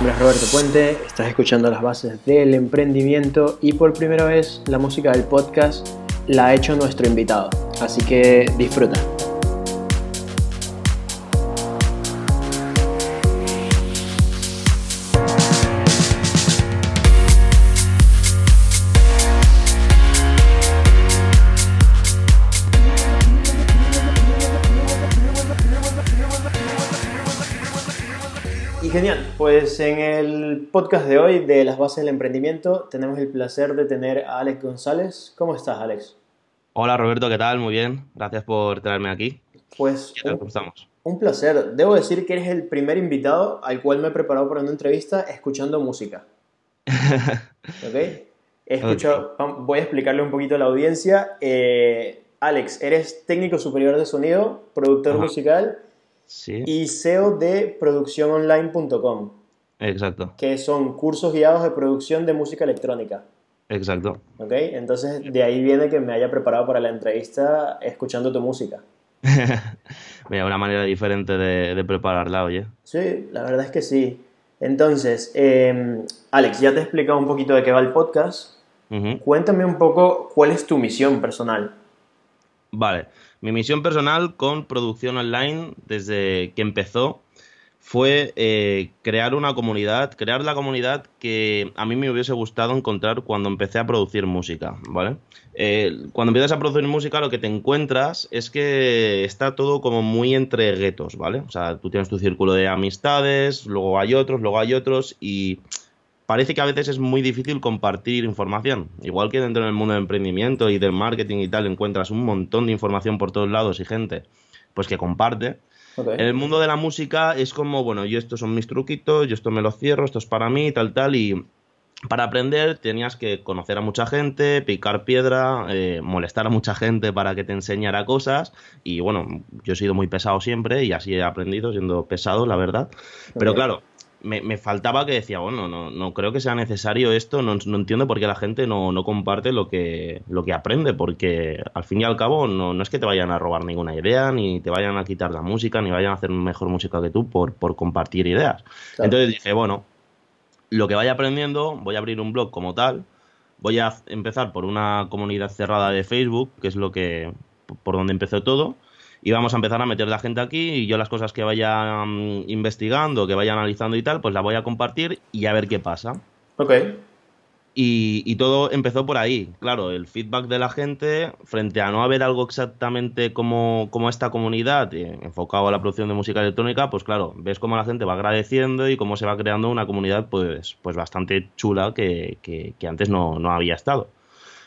nombre es Roberto Puente, estás escuchando las bases del emprendimiento y por primera vez la música del podcast la ha hecho nuestro invitado, así que disfruta. Pues en el podcast de hoy de las bases del emprendimiento tenemos el placer de tener a Alex González. ¿Cómo estás, Alex? Hola Roberto, ¿qué tal? Muy bien, gracias por traerme aquí. Pues ¿Cómo estamos? Un placer. Debo decir que eres el primer invitado al cual me he preparado para una entrevista escuchando música. ¿Ok? He escuchado, voy a explicarle un poquito a la audiencia. Eh, Alex, eres técnico superior de sonido, productor musical y SEO de producciononline.com. Exacto. Que son cursos guiados de producción de música electrónica. Exacto. Ok, entonces de ahí viene que me haya preparado para la entrevista escuchando tu música. Mira, una manera diferente de, prepararla, oye. Sí, la verdad es que sí. Entonces, em, Alex, ya te he explicado un poquito de qué va el podcast. Cuéntame un poco cuál es tu misión personal. Vale, mi misión personal con producción online desde que empezó fue eh, crear una comunidad, crear la comunidad que a mí me hubiese gustado encontrar cuando empecé a producir música, ¿vale? Eh, cuando empiezas a producir música lo que te encuentras es que está todo como muy entre guetos, ¿vale? O sea, tú tienes tu círculo de amistades, luego hay otros, luego hay otros y parece que a veces es muy difícil compartir información. Igual que dentro del mundo del emprendimiento y del marketing y tal, encuentras un montón de información por todos lados y gente pues que comparte. En el mundo de la música es como, bueno, yo estos son mis truquitos, yo esto me lo cierro, esto es para mí, tal, tal, y para aprender tenías que conocer a mucha gente, picar piedra, eh, molestar a mucha gente para que te enseñara cosas. Y bueno, yo he sido muy pesado siempre y así he aprendido siendo pesado, la verdad. Pero claro, me, faltaba que decía, bueno, no, no creo que sea necesario esto, no, entiendo por qué la gente no, comparte lo que, lo que aprende, porque al fin y al cabo no, no, es que te vayan a robar ninguna idea, ni te vayan a quitar la música, ni vayan a hacer mejor música que tú por, por compartir ideas. Entonces dije, bueno, lo que vaya aprendiendo, voy a abrir un blog como tal, voy a empezar por una comunidad cerrada de Facebook, que es lo que por donde empezó todo, y vamos a empezar a meter la gente aquí y yo las cosas que vaya mm, investigando, que vaya analizando y tal, pues las voy a compartir y a ver qué pasa. Ok. Y, todo empezó por ahí, claro, el feedback de la gente frente a no haber algo exactamente como, como esta comunidad eh, enfocado a la producción de música electrónica, pues claro, ves cómo la gente va agradeciendo y cómo se va creando una comunidad pues, pues bastante chula que, que, antes no, no, había estado.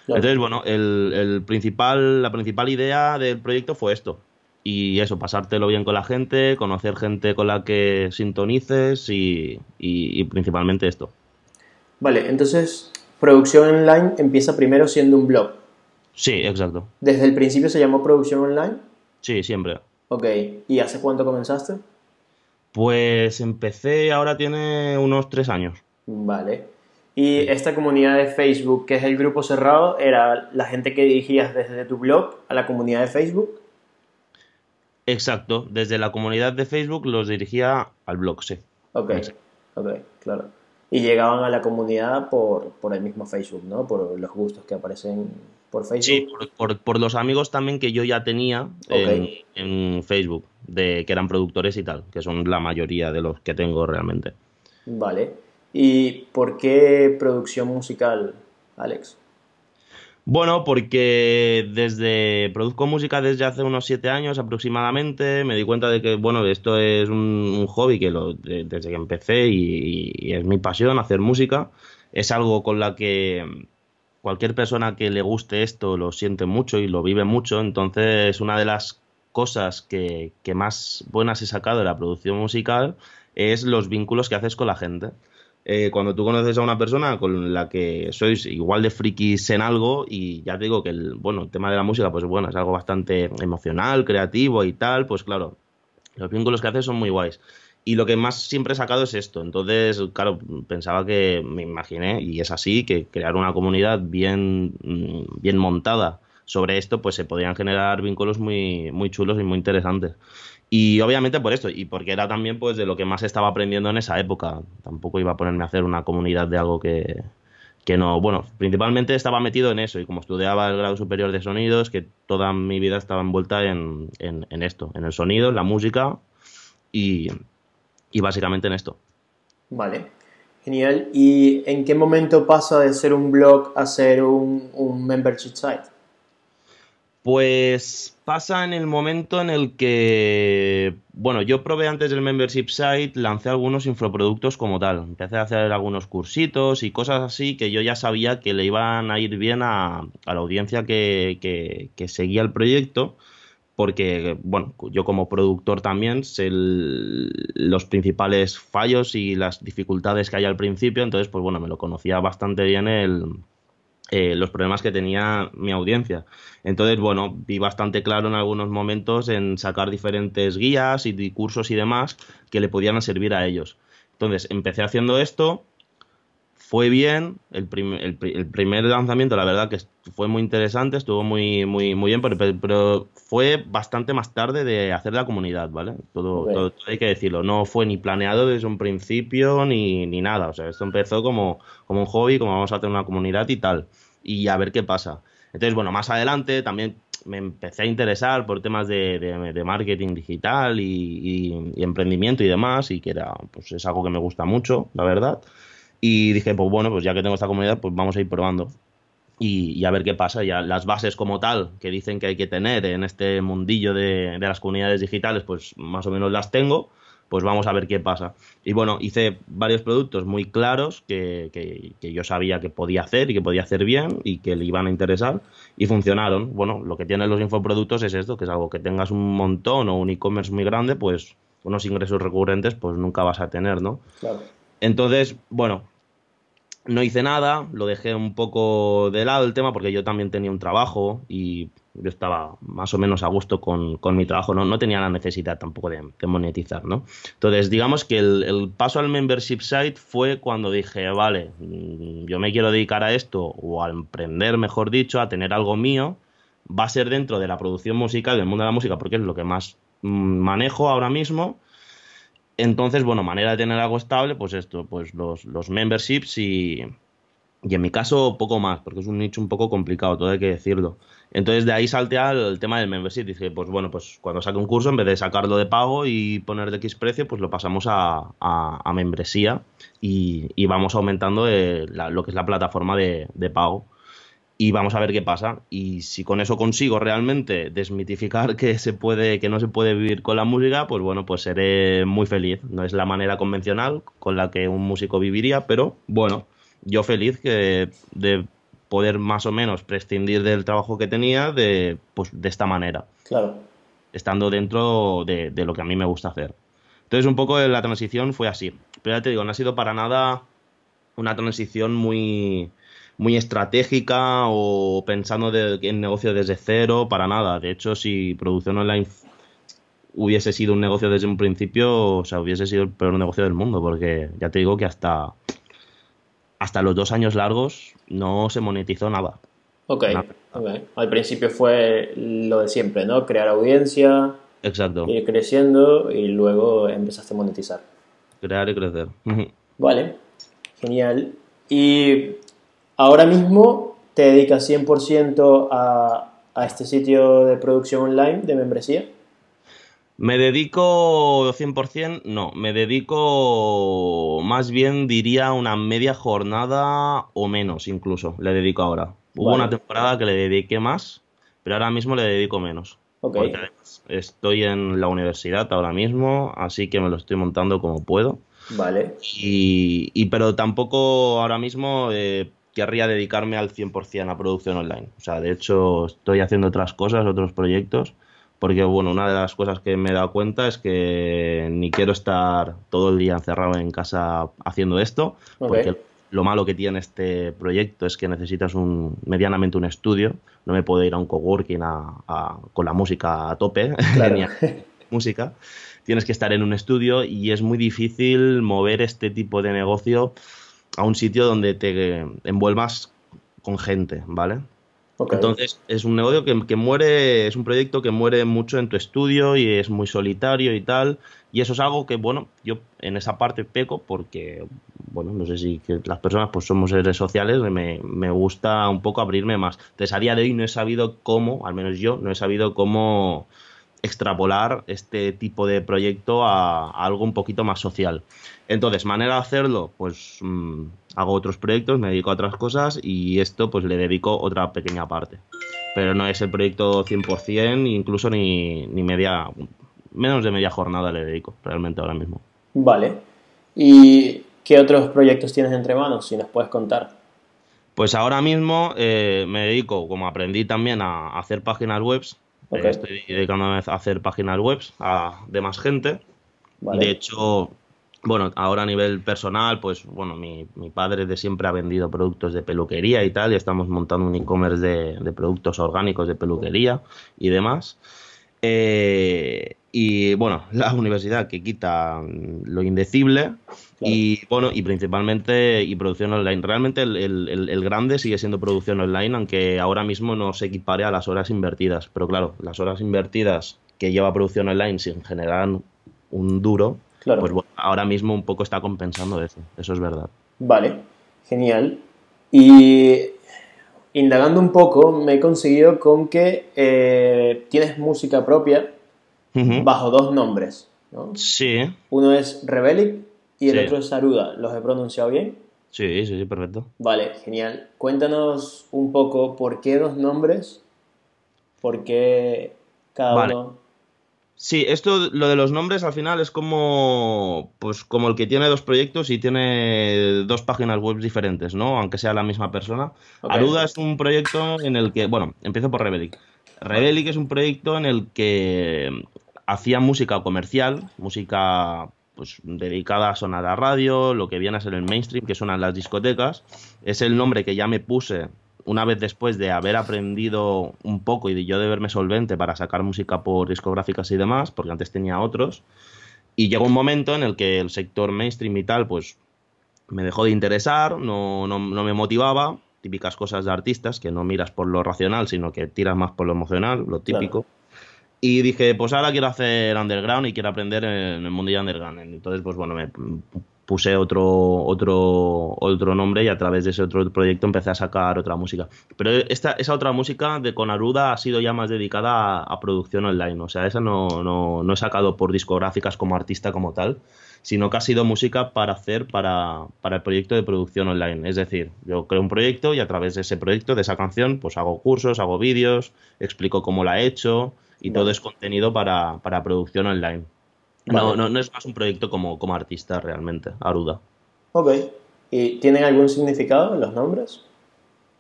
Entonces, bueno, el, el principal, la principal idea del proyecto fue esto, y eso, pasártelo bien con la gente, conocer gente con la que sintonices y, principalmente esto. Vale, entonces, producción online empieza primero siendo un blog. Sí, exacto. ¿Desde el principio se llamó producción online? Sí, siempre. Ok, ¿y hace cuánto comenzaste? Pues empecé, ahora tiene unos tres años. Vale. ¿Y esta comunidad de Facebook, que es el grupo cerrado, era la gente que dirigías desde tu blog a la comunidad de Facebook? Exacto, desde la comunidad de Facebook los dirigía al blog, sí. Ok, ok, claro. Y llegaban a la comunidad por, por el mismo Facebook, ¿no? Por los gustos que aparecen por Facebook. Sí, por, los amigos también que yo ya tenía en, Facebook, de que eran productores y tal, que son la mayoría de los que tengo realmente. Vale. ¿Y por qué producción musical, Alex? Bueno, porque desde produzco música desde hace unos siete años aproximadamente, me di cuenta de que bueno esto es un, hobby que lo, desde que empecé y, es mi pasión hacer música, es algo con la que cualquier persona que le guste esto lo siente mucho y lo vive mucho, entonces una de las cosas que, que más buenas he sacado de la producción musical es los vínculos que haces con la gente. Eh, cuando tú conoces a una persona con la que sois igual de frikis en algo y ya te digo que el, bueno, el tema de la música pues bueno, es algo bastante emocional, creativo y tal, pues claro, los vínculos que haces son muy guays. Y lo que más siempre he sacado es esto. Entonces, claro, pensaba que, me imaginé, y es así, que crear una comunidad bien, mm, bien montada sobre esto, pues se podrían generar vínculos muy, muy chulos y muy interesantes. Y obviamente por esto, y porque era también pues de lo que más estaba aprendiendo en esa época. Tampoco iba a ponerme a hacer una comunidad de algo que, que no, bueno, principalmente estaba metido en eso y como estudiaba el grado superior de sonidos, que toda mi vida estaba envuelta en, en, esto, en el sonido, en la música y, y, básicamente en esto. Vale, genial. ¿Y en qué momento pasa de ser un blog a ser un, un membership site? Pues pasa en el momento en el que, bueno, yo probé antes del membership site, lancé algunos infoproductos como tal. Empecé a hacer algunos cursitos y cosas así que yo ya sabía que le iban a ir bien a, la audiencia que, seguía el proyecto porque, bueno, yo como productor también sé los principales fallos y las dificultades que hay al principio, entonces, pues bueno, me lo conocía bastante bien el, eh, los problemas que tenía mi audiencia. Entonces, bueno, vi bastante claro en algunos momentos en sacar diferentes guías y cursos y demás que le podían servir a ellos. Entonces, empecé haciendo esto, fue bien, el, primer lanzamiento la verdad que fue muy interesante, estuvo muy, muy, muy bien, pero, fue bastante más tarde de hacer la comunidad, ¿vale? Todo, todo, hay que decirlo, no fue ni planeado desde un principio ni, ni nada, o sea, esto empezó como, como un hobby, como vamos a hacer una comunidad y tal y a ver qué pasa. Entonces, bueno, más adelante también me empecé a interesar por temas de, marketing digital y, emprendimiento y demás, y que era, pues es algo que me gusta mucho, la verdad. Y dije, pues bueno, pues ya que tengo esta comunidad, pues vamos a ir probando. Y, a ver qué pasa. Ya las bases como tal que dicen que hay que tener en este mundillo de las comunidades digitales, pues más o menos las tengo pues vamos a ver qué pasa. Y bueno, hice varios productos muy claros que, que, yo sabía que podía hacer y que podía hacer bien y que le iban a interesar y funcionaron. Bueno, lo que tienen los infoproductos es esto, que es algo que tengas un montón o un e-commerce muy grande, pues unos ingresos recurrentes pues nunca vas a tener, ¿no? Claro. Entonces, bueno, no hice nada, lo dejé un poco de lado el tema porque yo también tenía un trabajo y yo estaba más o menos a gusto con, mi trabajo, no, no tenía la necesidad tampoco de, monetizar, ¿no? Entonces, digamos que el, paso al membership site fue cuando dije, vale, mm, yo me quiero dedicar a esto, o a emprender, mejor dicho, a tener algo mío, va a ser dentro de la producción musical, del mundo de la música, porque es lo que más mm, manejo ahora mismo. Entonces, bueno, manera de tener algo estable, pues esto, pues los, los memberships y, y en mi caso poco más, porque es un nicho un poco complicado, todo hay que decirlo. Entonces de ahí salte al tema del membership. Dije, pues bueno, pues cuando saque un curso, en vez de sacarlo de pago y poner de X precio, pues lo pasamos a, a, membresía y, vamos aumentando eh, lo que es la plataforma de, pago. Y vamos a ver qué pasa. Y si con eso consigo realmente desmitificar que se puede, que no se puede vivir con la música, pues bueno, pues seré muy feliz. No es la manera convencional con la que un músico viviría, pero bueno, yo feliz que de poder más o menos prescindir del trabajo que tenía de, pues, de esta manera. Claro. Estando dentro de, lo que a mí me gusta hacer. Entonces, un poco la transición fue así. Pero ya te digo, no ha sido para nada una transición muy, muy estratégica o pensando en negocio desde cero, para nada. De hecho, si producción online hubiese sido un negocio desde un principio, o sea, hubiese sido el peor negocio del mundo, porque ya te digo que hasta hasta los dos años largos no se monetizó nada. Ok, al principio fue lo de siempre, ¿no? Crear audiencia, Exacto. ir creciendo y luego empezaste a monetizar. Crear y crecer. Vale, genial. Y ahora mismo te dedicas 100% a, a este sitio de producción online de membresía. Me dedico 100%, no, me dedico más bien diría una media jornada o menos incluso, le dedico ahora. Hubo una temporada que le dediqué más, pero ahora mismo le dedico menos. Porque estoy en la universidad ahora mismo, así que me lo estoy montando como puedo. Vale. Y, pero tampoco ahora mismo eh, querría dedicarme al 100% a producción online. O sea, de hecho estoy haciendo otras cosas, otros proyectos porque bueno, una de las cosas que me he dado cuenta es que ni quiero estar todo el día encerrado en casa haciendo esto, porque lo malo que tiene este proyecto es que necesitas un medianamente un estudio, no me puedo ir a un coworking a, con la música a tope, ni música, tienes que estar en un estudio y es muy difícil mover este tipo de negocio a un sitio donde te envuelvas con gente, ¿vale? Entonces, es un negocio que, muere, es un proyecto que muere mucho en tu estudio y es muy solitario y tal. Y eso es algo que, bueno, yo en esa parte peco porque, bueno, no sé si las personas pues somos seres sociales, me, me, gusta un poco abrirme más. Entonces, a día de hoy no he sabido cómo, al menos yo, no he sabido cómo extrapolar este tipo de proyecto a, algo un poquito más social. Entonces, manera de hacerlo, pues mm, hago otros proyectos, me dedico a otras cosas y esto pues le dedico otra pequeña parte. Pero no es el proyecto 100%, incluso ni, ni media, menos de media jornada le dedico realmente ahora mismo. Vale. ¿Y qué otros proyectos tienes entre manos, si nos puedes contar? Pues ahora mismo eh, me dedico, como aprendí también, a hacer páginas web estoy dedicándome a hacer páginas web a, de más gente. De hecho, bueno, ahora a nivel personal, pues bueno, mi, mi, padre de siempre ha vendido productos de peluquería y tal, y estamos montando un e-commerce de, de, productos orgánicos de peluquería y demás. Eh, y bueno, la universidad que quita lo indecible y bueno, y principalmente y producción online. Realmente el, el, grande sigue siendo producción online, aunque ahora mismo no se equipare a las horas invertidas. Pero claro, las horas invertidas que lleva producción online sin generar un duro, pues bueno, ahora mismo un poco está compensando eso. Eso es verdad. Vale, genial. Y indagando un poco, me he conseguido con que eh, tienes música propia bajo dos nombres. ¿no? Sí. Uno es Rebelic y el otro es Saruda. ¿Los he pronunciado bien? Sí, sí, sí, perfecto. Vale, genial. Cuéntanos un poco por qué dos nombres, por qué cada uno. Sí, esto, lo de los nombres al final es como, pues como el que tiene dos proyectos y tiene dos páginas web diferentes, ¿no? Aunque sea la misma persona. Aruda es un proyecto en el que, bueno, empiezo por Rebelic. Rebelic es un proyecto en el que hacía música comercial, música pues dedicada a sonar a radio, lo que viene a ser el mainstream, que suenan las discotecas. Es el nombre que ya me puse una vez después de haber aprendido un poco y de yo de verme solvente para sacar música por discográficas y demás, porque antes tenía otros, y llegó un momento en el que el sector mainstream y tal, pues me dejó de interesar, no, no, me motivaba, típicas cosas de artistas, que no miras por lo racional, sino que tiras más por lo emocional, lo típico. Y dije, pues ahora quiero hacer underground y quiero aprender en el mundo de underground. Entonces, pues bueno, me puse otro, otro, otro nombre y a través de ese otro proyecto empecé a sacar otra música. Pero esta, esa otra música de Conaruda ha sido ya más dedicada a, producción online. O sea, esa no, no, no, he sacado por discográficas como artista como tal, sino que ha sido música para hacer para, para el proyecto de producción online. Es decir, yo creo un proyecto y a través de ese proyecto, de esa canción, pues hago cursos, hago vídeos, explico cómo la he hecho y todo es contenido para, para producción online. No, no, no es más un proyecto como, como artista realmente, Aruda. Ok. ¿Y tienen algún significado los nombres?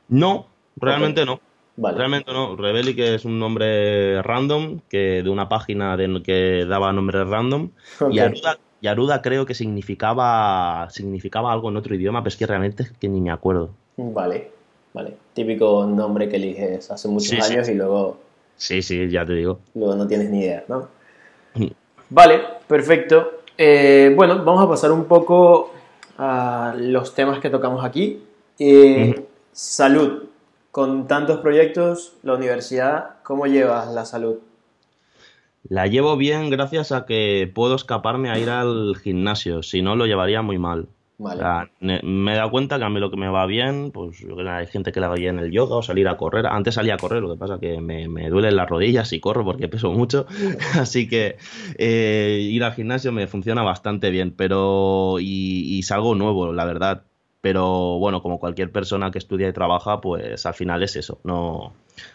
No, realmente no. Realmente no. Rebeli, que es un nombre random, que de una página de, que daba nombres random. Y, Aruda, y Aruda creo que significaba, significaba algo en otro idioma, pero es que realmente que ni me acuerdo. Vale, vale. Típico nombre que eliges hace muchos años y luego... Sí, sí, ya te digo. Luego no tienes ni idea, ¿no? Vale, perfecto. Eh, bueno, vamos a pasar un poco a los temas que tocamos aquí. Eh, salud. Con tantos proyectos, la universidad, ¿cómo llevas la salud? La llevo bien gracias a que puedo escaparme a ir al gimnasio, si no lo llevaría muy mal me he dado cuenta que a mí lo que me va bien, pues hay gente que le va bien el yoga o salir a correr. Antes salía a correr, lo que pasa que me, me duelen las rodillas y corro porque peso mucho. Así que eh, ir al gimnasio me funciona bastante bien, pero y, y salgo nuevo, la verdad. Pero bueno, como cualquier persona que estudia y trabaja, pues al final es eso. No,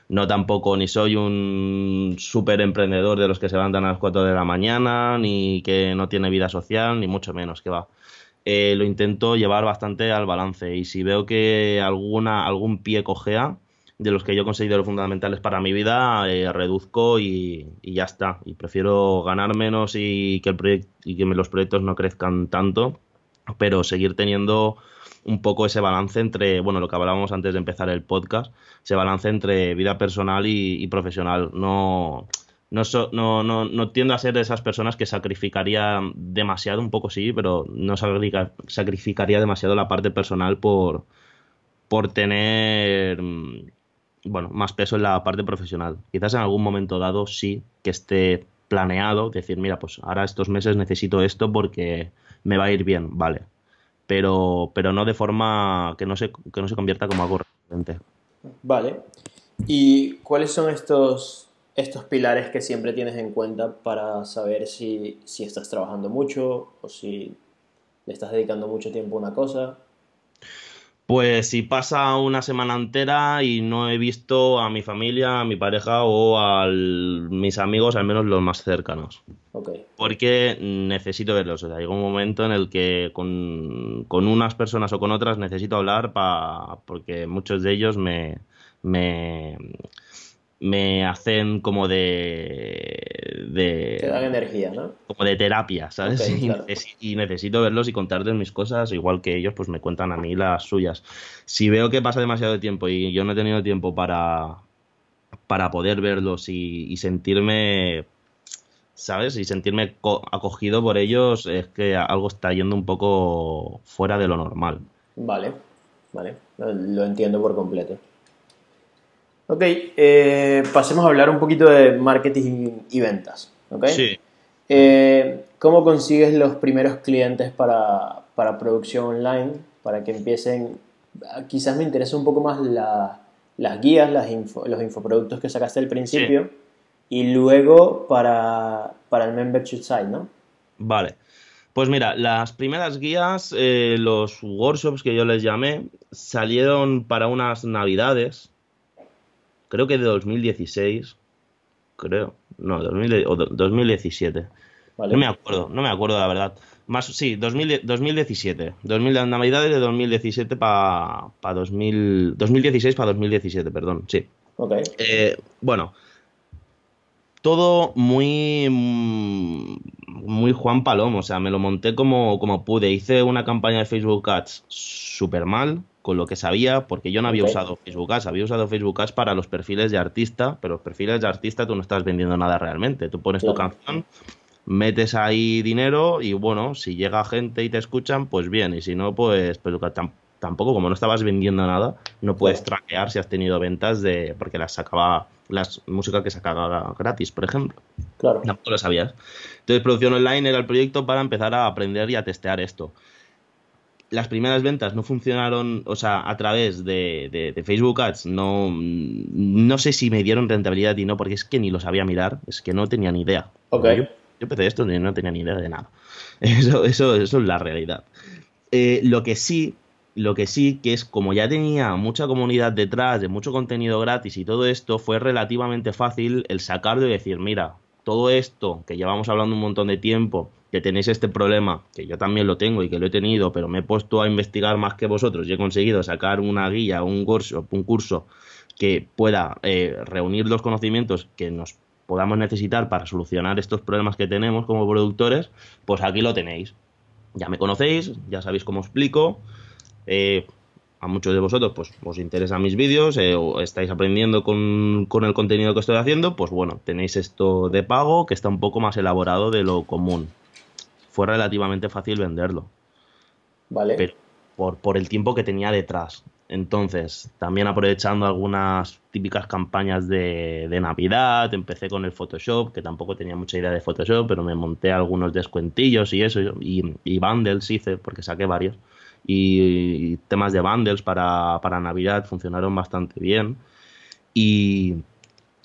no tampoco ni soy un súper emprendedor de los que se levantan a las 4 de la mañana, ni que no tiene vida social, ni mucho menos que va. Eh, lo intento llevar bastante al balance y si veo que alguna, algún pie cojea de los que yo considero fundamentales para mi vida, eh, reduzco y, ya está. Y prefiero ganar menos y que, el y que los proyectos no crezcan tanto, pero seguir teniendo un poco ese balance entre, bueno, lo que hablábamos antes de empezar el podcast, ese balance entre vida personal y, y profesional. No, no, no, no, no, tiendo a ser de esas personas que sacrificaría demasiado, un poco sí, pero no sacrificaría demasiado la parte personal por, por tener mm, bueno, más peso en la parte profesional. Quizás en algún momento dado sí que esté planeado, decir, mira, pues ahora estos meses necesito esto porque me va a ir bien, vale. Pero, pero no de forma que no se, que no se convierta como algo recurrente. Vale. ¿Y cuáles son estos, estos pilares que siempre tienes en cuenta para saber si, si estás trabajando mucho o si le estás dedicando mucho tiempo a una cosa? Pues si pasa una semana entera y no he visto a mi familia, a mi pareja o a mis amigos, al menos los más cercanos. Porque necesito verlos. O sea, llega un momento en el que con, unas personas o con otras necesito hablar pa, porque muchos de ellos me, me, me hacen como de, de... Te dan energía, ¿no? Como de terapia, ¿sabes? y, necesito verlos y contarles mis cosas, igual que ellos pues me cuentan a mí las suyas. Si veo que pasa demasiado tiempo y yo no he tenido tiempo para, para poder verlos y, sentirme, ¿sabes? Y sentirme acogido por ellos, es que algo está yendo un poco fuera de lo normal. Vale, vale, lo entiendo por completo. Ok, eh, pasemos a hablar un poquito de marketing y ventas. ¿okay? Sí. Eh, ¿Cómo consigues los primeros clientes para, producción online? Para que empiecen. Quizás me interesa un poco más las guías, las los infoproductos que sacaste al principio. Y luego para, el membership site, ¿no? Vale. Pues mira, las primeras guías, eh, los workshops que yo les llamé, salieron para unas navidades creo que de 2016, creo, no, 2017. No me acuerdo, no me acuerdo la verdad. Más, sí, 2017. 2000, Navidades de 2017 para pa 2016 para 2017, perdón, sí. Okay. Eh, bueno, todo muy muy Juan Palomo, o sea, me lo monté como, como pude. Hice una campaña de Facebook Ads súper mal, con lo que sabía, porque yo no había usado Facebook Ads, había usado Facebook Ads para los perfiles de artista, pero los perfiles de artista tú no estás vendiendo nada realmente. Tú pones tu canción, metes ahí dinero y bueno, si llega gente y te escuchan, pues bien, y si no, pues, pero tampoco, como no estabas vendiendo nada, no puedes traquear si has tenido ventas de, porque las sacaba, las música que sacaba gratis, por ejemplo. Claro. Tampoco lo sabías. Entonces, producción online era el proyecto para empezar a aprender y a testear esto las primeras ventas no funcionaron, o sea, a través de, Facebook Ads, no, no sé si me dieron rentabilidad y no, porque es que ni lo sabía mirar, es que no tenía ni idea. Okay. Yo, yo, empecé esto y no tenía ni idea de nada. Eso, eso, eso es la realidad. Eh, lo que sí, lo que sí, que es como ya tenía mucha comunidad detrás, de mucho contenido gratis y todo esto, fue relativamente fácil el sacarlo y decir, mira, todo esto que llevamos hablando un montón de tiempo, que tenéis este problema, que yo también lo tengo y que lo he tenido, pero me he puesto a investigar más que vosotros y he conseguido sacar una guía, un curso, un curso que pueda eh, reunir los conocimientos que nos podamos necesitar para solucionar estos problemas que tenemos como productores, pues aquí lo tenéis. Ya me conocéis, ya sabéis cómo explico. Eh, a muchos de vosotros pues os interesan mis vídeos eh, o estáis aprendiendo con, con, el contenido que estoy haciendo, pues bueno, tenéis esto de pago que está un poco más elaborado de lo común fue relativamente fácil venderlo. Vale. Pero por, por el tiempo que tenía detrás. Entonces, también aprovechando algunas típicas campañas de, Navidad, empecé con el Photoshop, que tampoco tenía mucha idea de Photoshop, pero me monté algunos descuentillos y eso, y, y bundles hice, porque saqué varios. Y, temas de bundles para, para Navidad funcionaron bastante bien. Y,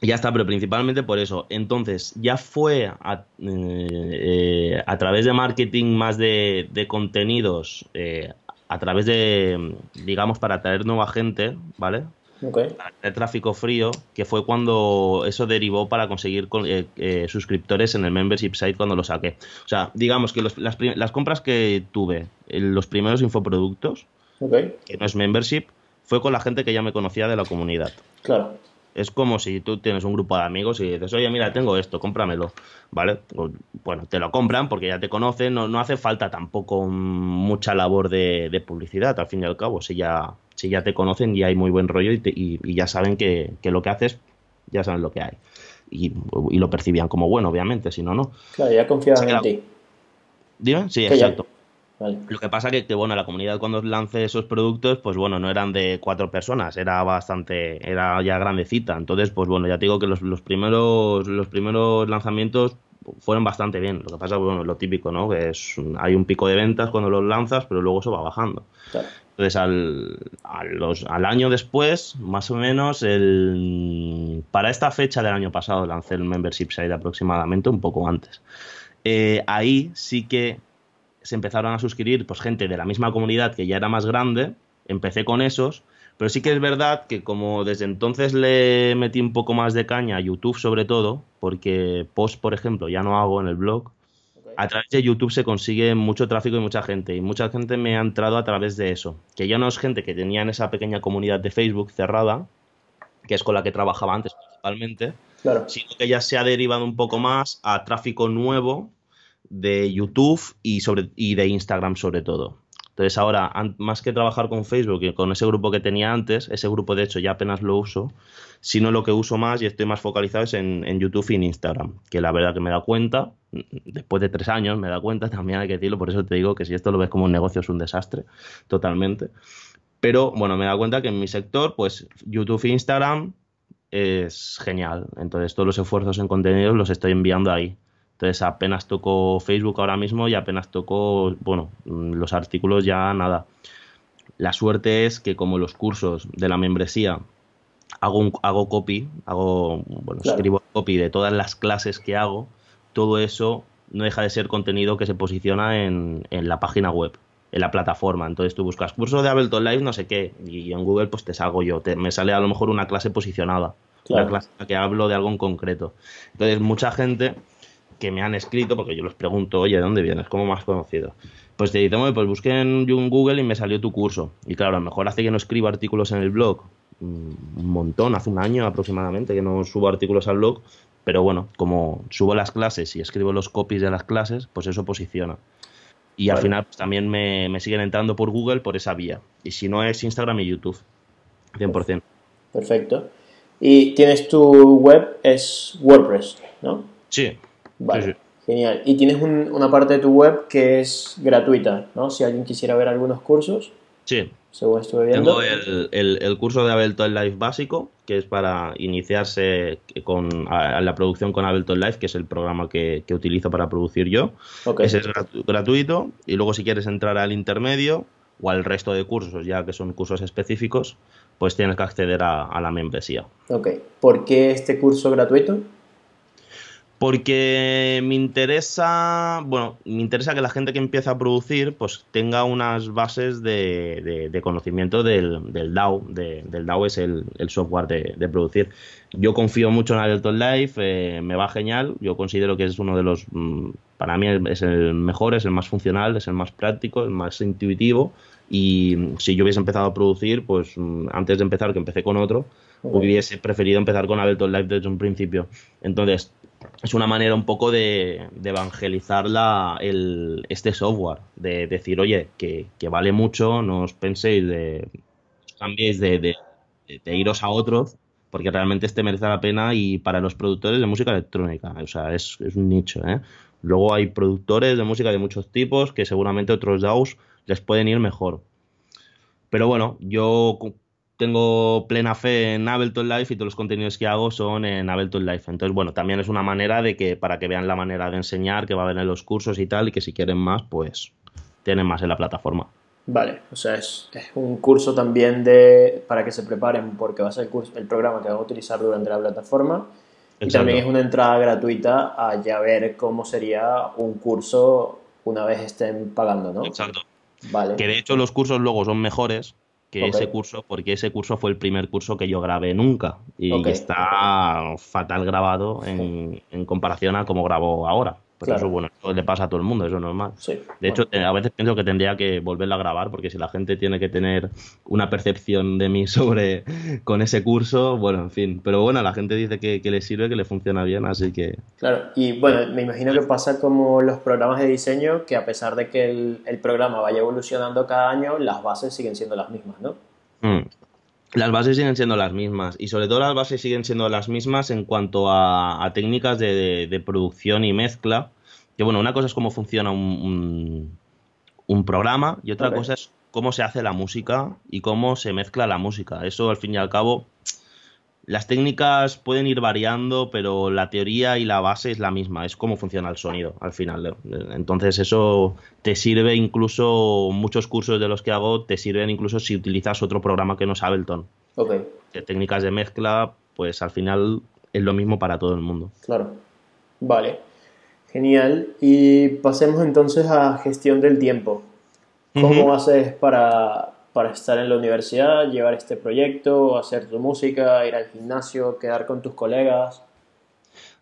ya está, pero principalmente por eso. Entonces, ya fue a, eh, través de marketing más de, contenidos, eh, a través de, digamos, para atraer nueva gente, ¿vale? Okay. El tráfico frío, que fue cuando eso derivó para conseguir eh, suscriptores en el membership site cuando lo saqué. O sea, digamos que las, las, compras que tuve, los primeros infoproductos, que no es membership, fue con la gente que ya me conocía de la comunidad. Claro. Es como si tú tienes un grupo de amigos y dices, oye, mira, tengo esto, cómpramelo, ¿vale? Bueno, te lo compran porque ya te conocen, no, no hace falta tampoco mucha labor de, publicidad, al fin y al cabo, si ya, si ya te conocen y hay muy buen rollo y, ya saben que, lo que haces, ya saben lo que hay. Y, lo percibían como bueno, obviamente, si no, no. Claro, ya confiaban en ti. Dime, sí, exacto. Lo que pasa que, que, bueno, la comunidad cuando lance esos productos, pues bueno, no eran de cuatro personas, era bastante, era ya grandecita. Entonces, pues bueno, ya te digo que los, los primeros, los primeros lanzamientos fueron bastante bien. Lo que pasa, bueno, lo típico, ¿no? Que es, hay un pico de ventas cuando los lanzas, pero luego eso va bajando. Entonces, al, al año después, más o menos, el, para esta fecha del año pasado lancé el Membership Site aproximadamente, un poco antes. Eh, ahí sí que se empezaron a suscribir pues, gente de la misma comunidad que ya era más grande. Empecé con esos pero sí que es verdad que como desde entonces le metí un poco más de caña a YouTube sobre todo, porque post, por ejemplo, ya no hago en el blog, a través de YouTube se consigue mucho tráfico y mucha gente. Y mucha gente me ha entrado a través de eso. Que ya no es gente que tenía en esa pequeña comunidad de Facebook cerrada, que es con la que trabajaba antes principalmente, sino que ya se ha derivado un poco más a tráfico nuevo de YouTube y, sobre, y de Instagram sobre todo. Entonces ahora, más que trabajar con Facebook y con ese grupo que tenía antes, ese grupo de hecho ya apenas lo uso, sino lo que uso más y estoy más focalizado es en, YouTube y en Instagram, que la verdad que me da cuenta, después de tres años me da cuenta, también hay que decirlo, por eso te digo que si esto lo ves como un negocio es un desastre, totalmente. Pero bueno, me da cuenta que en mi sector, pues YouTube e Instagram es genial. Entonces todos los esfuerzos en contenidos los estoy enviando ahí. Entonces apenas toco Facebook ahora mismo y apenas toco, bueno, los artículos ya nada. La suerte es que como los cursos de la membresía hago, hago copy, hago, bueno, escribo copy de todas las clases que hago, todo eso no deja de ser contenido que se posiciona en, la página web, en la plataforma. Entonces tú buscas curso de Ableton Live, no sé qué, y en Google pues te salgo yo, me sale a lo mejor una clase posicionada, una clase en la que hablo de algo en concreto. Entonces mucha gente que me han escrito, porque yo les pregunto, oye, ¿de dónde vienes? ¿Cómo has conocido? Pues te dicen, pues busqué en Google y me salió tu curso. Y claro, a lo mejor hace que no escribo artículos en el blog, mm, un montón, hace un año aproximadamente que no subo artículos al blog, pero bueno, como subo las clases y escribo los copies de las clases, pues eso posiciona. Y al final pues, también me, me, siguen entrando por Google por esa vía. Y si no es Instagram y YouTube, 100%. Perfecto. Y tienes tu web, es WordPress, ¿no? Sí, Vale. Genial. Y tienes una parte de tu web que es gratuita, ¿no? Si alguien quisiera ver algunos cursos. Sí. Según estuve viendo. Tengo el, curso de Ableton Live básico, que es para iniciarse con la producción con Ableton Live, que es el programa que, utilizo para producir yo. Ese es gratuito. Y luego si quieres entrar al intermedio o al resto de cursos, ya que son cursos específicos, pues tienes que acceder a, a la membresía. Ok. ¿Por qué este curso gratuito? Porque me interesa, bueno, me interesa que la gente que empieza a producir pues tenga unas bases de, conocimiento del, del DAO. del DAO es el, software de, producir. Yo confío mucho en Ableton Live, eh, me va genial. Yo considero que es uno de los, mm, para mí es el mejor, es el más funcional, es el más práctico, el más intuitivo. Y si yo hubiese empezado a producir, pues mm, antes de empezar, que empecé con otro, hubiese preferido empezar con Ableton Live desde un principio. Entonces, es una manera un poco de, evangelizar la, el, este software, de decir, oye, que, vale mucho, no os penséis de, cambiéis de, de, iros a otros, porque realmente este merece la pena y para los productores de música electrónica, o sea, es, es un nicho, ¿eh? Luego hay productores de música de muchos tipos que seguramente otros DAOs les pueden ir mejor. Pero bueno, yo tengo plena fe en Ableton Live y todos los contenidos que hago son en Ableton Live. Entonces, bueno, también es una manera de que, para que vean la manera de enseñar, que va a haber en los cursos y tal, y que si quieren más, pues tienen más en la plataforma. Vale, o sea, es, un curso también de para que se preparen porque va a ser el, curso, el programa que van a utilizar durante la plataforma. Y también es una entrada gratuita a ya ver cómo sería un curso una vez estén pagando, ¿no? Exacto. Vale. Que de hecho los cursos luego son mejores que ese curso, porque ese curso fue el primer curso que yo grabé nunca. Y está fatal grabado en, en comparación a cómo grabo ahora. Pues eso, bueno, le pasa a todo el mundo, eso es normal. de hecho, a veces pienso que tendría que volverla a grabar, porque si la gente tiene que tener una percepción de mí sobre con ese curso, bueno, en fin. Pero bueno, la gente dice que, le sirve, que le funciona bien, así que. Claro, y bueno, me imagino que pasa como los programas de diseño, que a pesar de que el, programa vaya evolucionando cada año, las bases siguen siendo las mismas, ¿no? Mm. Las bases siguen siendo las mismas y sobre todo las bases siguen siendo las mismas en cuanto a, técnicas de, producción y mezcla. Que bueno, una cosa es cómo funciona un, un programa y otra cosa es cómo se hace la música y cómo se mezcla la música. Eso al fin y al cabo, las técnicas pueden ir variando, pero la teoría y la base es la misma, es cómo funciona el sonido al final. Entonces eso te sirve incluso, muchos cursos de los que hago te sirven incluso si utilizas otro programa que no es Ableton. Ok. técnicas de mezcla, pues al final es lo mismo para todo el mundo. Claro. Vale. Genial. Y pasemos entonces a gestión del tiempo. ¿Cómo haces para, estar en la universidad, llevar este proyecto, hacer tu música, ir al gimnasio, quedar con tus colegas?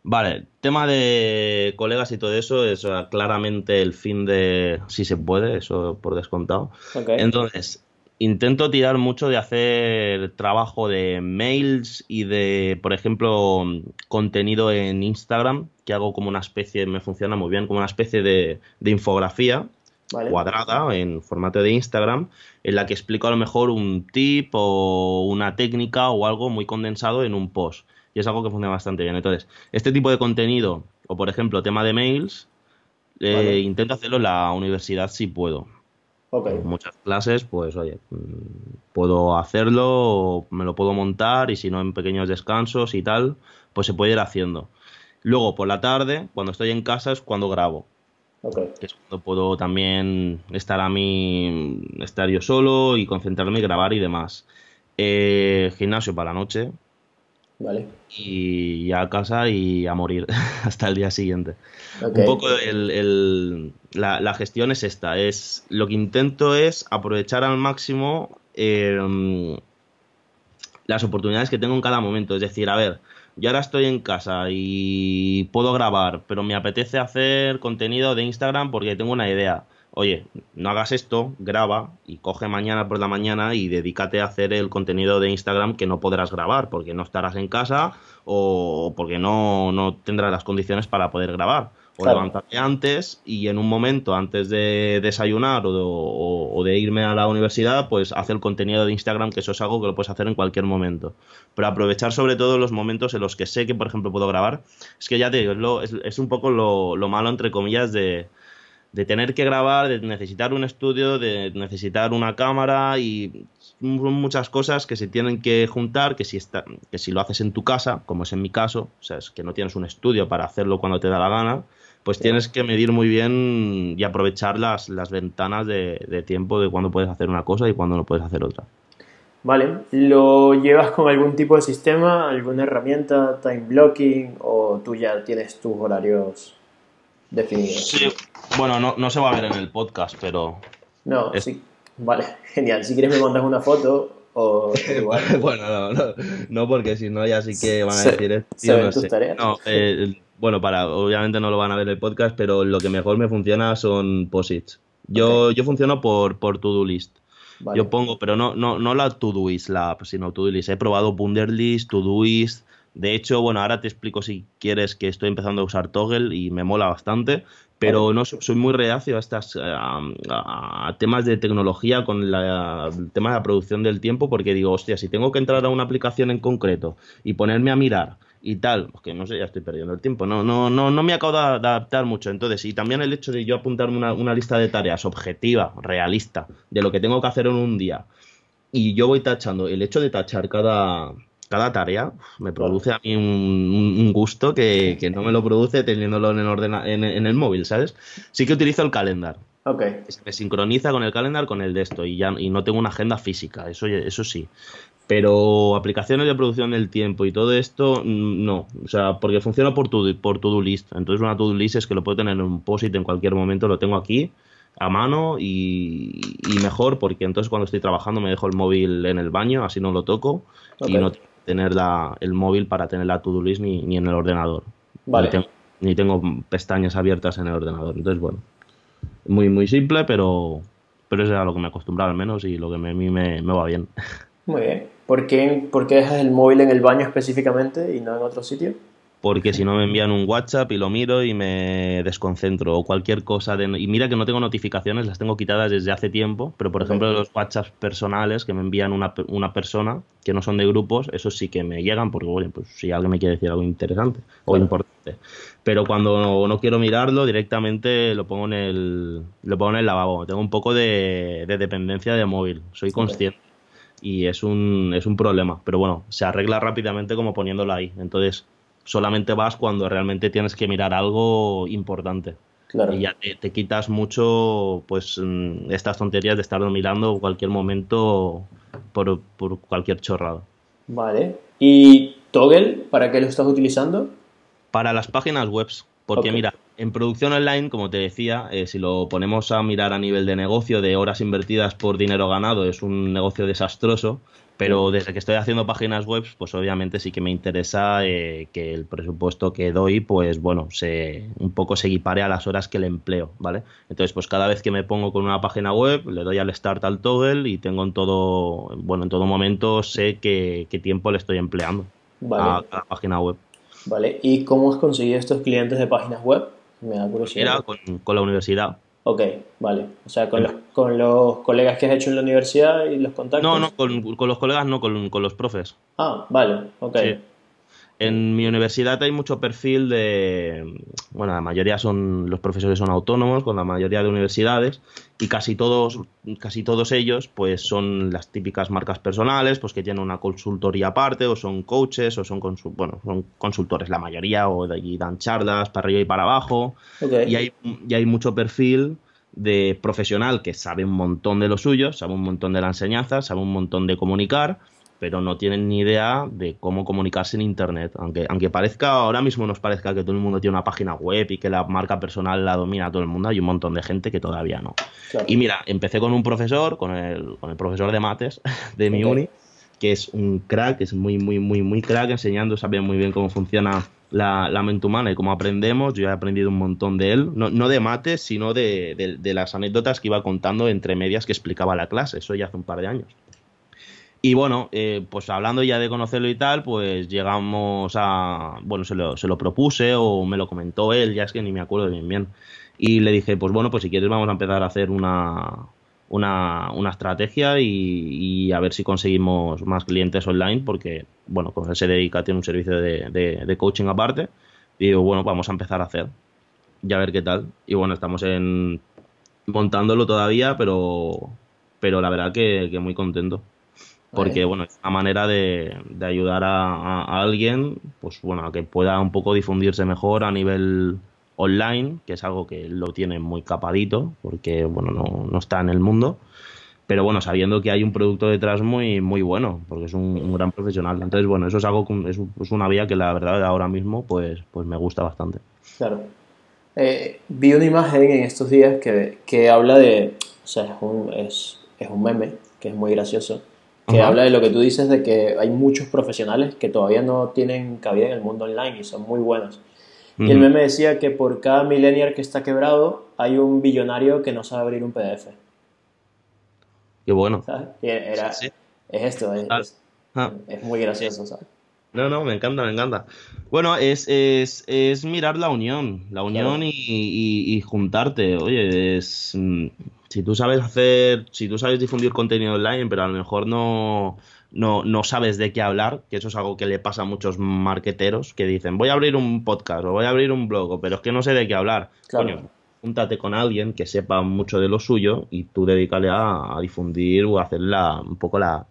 Vale, tema de colegas y todo eso es claramente el fin de si se puede, eso por descontado. Entonces, intento tirar mucho de hacer trabajo de mails y de, por ejemplo, contenido en Instagram, que hago como una especie, me funciona muy bien, como una especie de infografía cuadrada en formato de Instagram en la que explico a lo mejor un tip o una técnica o algo muy condensado en un post. Y es algo que funciona bastante bien. Entonces, este tipo de contenido, o por ejemplo, tema de mails, eh, intento hacerlo en la universidad si puedo. Okay. muchas clases, pues oye, mm, puedo hacerlo, me lo puedo montar y si no en pequeños descansos y tal, pues se puede ir haciendo. Luego por la tarde, cuando estoy en casa, es cuando grabo. Que es cuando puedo también estar a mí, estar yo solo y concentrarme, grabar y demás. Eh, gimnasio para la noche. Vale. Y ya a casa y a morir hasta el día siguiente. Un poco la, gestión es esta. Es, lo que intento es aprovechar al máximo eh, las oportunidades que tengo en cada momento. Es decir, a ver, yo ahora estoy en casa y puedo grabar, pero me apetece hacer contenido de Instagram porque tengo una idea. Oye, no hagas esto, graba y coge mañana por la mañana y dedícate a hacer el contenido de Instagram que no podrás grabar porque no estarás en casa o porque no, no tendrás las condiciones para poder grabar o levantarte antes y en un momento antes de desayunar o de, irme a la universidad, pues hacer el contenido de Instagram, que eso es algo que lo puedes hacer en cualquier momento. Pero aprovechar sobre todo los momentos en los que sé que, por ejemplo, puedo grabar. Es que ya te digo, es, un poco lo, malo, entre comillas, de, tener que grabar, de necesitar un estudio, de necesitar una cámara y muchas cosas que se tienen que juntar, que si, está, que si lo haces en tu casa, como es en mi caso, o sea, es que no tienes un estudio para hacerlo cuando te da la gana, pues tienes que medir muy bien y aprovechar las, las ventanas de, tiempo de cuándo puedes hacer una cosa y cuándo no puedes hacer otra. Vale, ¿lo llevas con algún tipo de sistema, alguna herramienta, time blocking o tú ya tienes tus horarios definidos? Sí, bueno, no, no se va a ver en el podcast, pero... No, sí, vale, genial. Si quieres me mandas una foto o igual. bueno, no, no, no, porque si no ya sí que van a decir... ¿Se, ven tus tareas? No, eh, bueno, para, obviamente no lo van a ver en el podcast, pero lo que mejor me funciona son posits. Yo, yo funciono por, por to-do list. Yo pongo, pero no, no, no la to-do-list, la, sino to-do list. He probado Punderlist, to-doist. De hecho, bueno, ahora te explico si quieres que estoy empezando a usar Toggle y me mola bastante, pero no soy muy reacio a estas a, temas de tecnología con el tema de la producción del tiempo porque digo, hostia, si tengo que entrar a una aplicación en concreto y ponerme a mirar y tal, porque no sé, ya estoy perdiendo el tiempo, no, no, no, no me acabo de adaptar mucho. Entonces, y también el hecho de yo apuntarme una, una lista de tareas objetiva, realista, de lo que tengo que hacer en un día, y yo voy tachando, el hecho de tachar cada, cada tarea me produce a mí un, gusto que, no me lo produce teniéndolo en el, en, el móvil, ¿sabes? Sí que utilizo el calendar. Ok. Se sincroniza con el calendar con el de esto y ya y no tengo una agenda física, eso, eso sí. Pero aplicaciones de producción del tiempo y todo esto, mm, no. O sea, porque funciona por tu, por to-do list. Entonces una to-do list es que lo puedo tener en un POSIT en cualquier momento, lo tengo aquí a mano y, mejor porque entonces cuando estoy trabajando me dejo el móvil en el baño, así no lo toco y no tengo que tener el móvil para tener la to-do list ni, ni, en el ordenador. Vale. Ni tengo, pestañas abiertas en el ordenador. Entonces, bueno, muy, muy simple, pero, pero es a lo que me he acostumbrado al menos y lo que a mí me, me va bien. Muy bien. ¿Por qué, dejas el móvil en el baño específicamente y no en otro sitio? porque si no me envían un WhatsApp y lo miro y me desconcentro o cualquier cosa. De, y mira que no tengo notificaciones, las tengo quitadas desde hace tiempo, pero por ejemplo los WhatsApps personales que me envían una, una, persona que no son de grupos, esos sí que me llegan porque, bueno, pues si alguien me quiere decir algo interesante o importante. Pero cuando no, quiero mirarlo, directamente lo pongo en el, lo pongo en el lavabo. Tengo un poco de, dependencia de móvil, soy consciente. Y es un, es un problema, pero bueno, se arregla rápidamente como poniéndolo ahí. Entonces, solamente vas cuando realmente tienes que mirar algo importante. Y ya te, quitas mucho pues mm, estas tonterías de estarlo mirando cualquier momento por, cualquier chorrado. Vale. ¿Y Toggle, para qué lo estás utilizando? Para las páginas web. Porque mira, en producción online, como te decía, eh, si lo ponemos a mirar a nivel de negocio, de horas invertidas por dinero ganado, es un negocio desastroso. Pero desde que estoy haciendo páginas web, pues obviamente sí que me interesa eh, que el presupuesto que doy, pues bueno, se, un poco se equipare a las horas que le empleo, ¿vale? Entonces, pues cada vez que me pongo con una página web, le doy al start al toggle y tengo en todo, bueno, en todo momento sé qué, tiempo le estoy empleando a cada página web. Vale, ¿y cómo has conseguido estos clientes de páginas web? Me da curiosidad. Era con la universidad. Ok, vale. O sea, con los, con los colegas que has hecho en la universidad y los contactos. No, no, con, con los colegas no, con, con, los profes. Ah, vale, ok. En mi universidad hay mucho perfil de, bueno, la mayoría son, los profesores son autónomos con la mayoría de universidades y casi todos, casi todos ellos pues son las típicas marcas personales, pues que tienen una consultoría aparte o son coaches o son, bueno, son consultores la mayoría o de allí dan charlas para arriba y para abajo. Y, hay, y hay mucho perfil de profesional que sabe un montón de lo suyo, sabe un montón de la enseñanza, sabe un montón de comunicar pero no tienen ni idea de cómo comunicarse en Internet. Aunque, aunque parezca, ahora mismo nos parezca que todo el mundo tiene una página web y que la marca personal la domina todo el mundo, hay un montón de gente que todavía no. Y mira, empecé con un profesor, con el, con el profesor de mates de mi uni, que es un crack, es muy, muy, muy, muy crack enseñando, sabe muy bien cómo funciona la, la, mente humana y cómo aprendemos. Yo he aprendido un montón de él, no, no de mates, sino de, de, de, las anécdotas que iba contando entre medias que explicaba la clase. Eso ya hace un par de años. Y bueno, eh, pues hablando ya de conocerlo y tal, pues llegamos a. Bueno, se lo, se lo propuse o me lo comentó él, ya es que ni me acuerdo bien bien. Y le dije, pues bueno, pues si quieres vamos a empezar a hacer una, una, una estrategia y, a ver si conseguimos más clientes online, porque, bueno, con él se dedica, tiene un servicio de, de, coaching aparte. Y digo, bueno, vamos a empezar a hacer. Ya a ver qué tal. Y bueno, estamos en montándolo todavía, pero, pero la verdad que muy contento porque bueno, es una manera de, ayudar a, alguien, pues bueno, a que pueda un poco difundirse mejor a nivel online, que es algo que lo tiene muy capadito, porque bueno, no, está en el mundo, pero bueno, sabiendo que hay un producto detrás muy, muy bueno, porque es un, gran profesional. Entonces, bueno, eso es algo, es, una vía que la verdad ahora mismo, pues, pues me gusta bastante. Claro. Eh, vi una imagen en estos días que, que habla de, o sea, es un, es, es un meme, que es muy gracioso, que habla de lo que tú dices de que hay muchos profesionales que todavía no tienen cabida en el mundo online y son muy buenos. Y el meme decía que por cada millennial que está quebrado hay un billonario que no sabe abrir un PDF. Qué bueno. Era, Es esto, ah. Ah. es, muy gracioso, ¿sabes? No, no, me encanta, me encanta. Bueno, es, es, es mirar la unión, la unión y, y, juntarte. Oye, es, mm, si tú sabes hacer, si tú sabes difundir contenido online, pero a lo mejor no, no, no, sabes de qué hablar, que eso es algo que le pasa a muchos marqueteros que dicen, voy a abrir un podcast o voy a abrir un blog, pero es que no sé de qué hablar. Coño, júntate con alguien que sepa mucho de lo suyo y tú dedícale a, difundir o a hacer la, un poco la,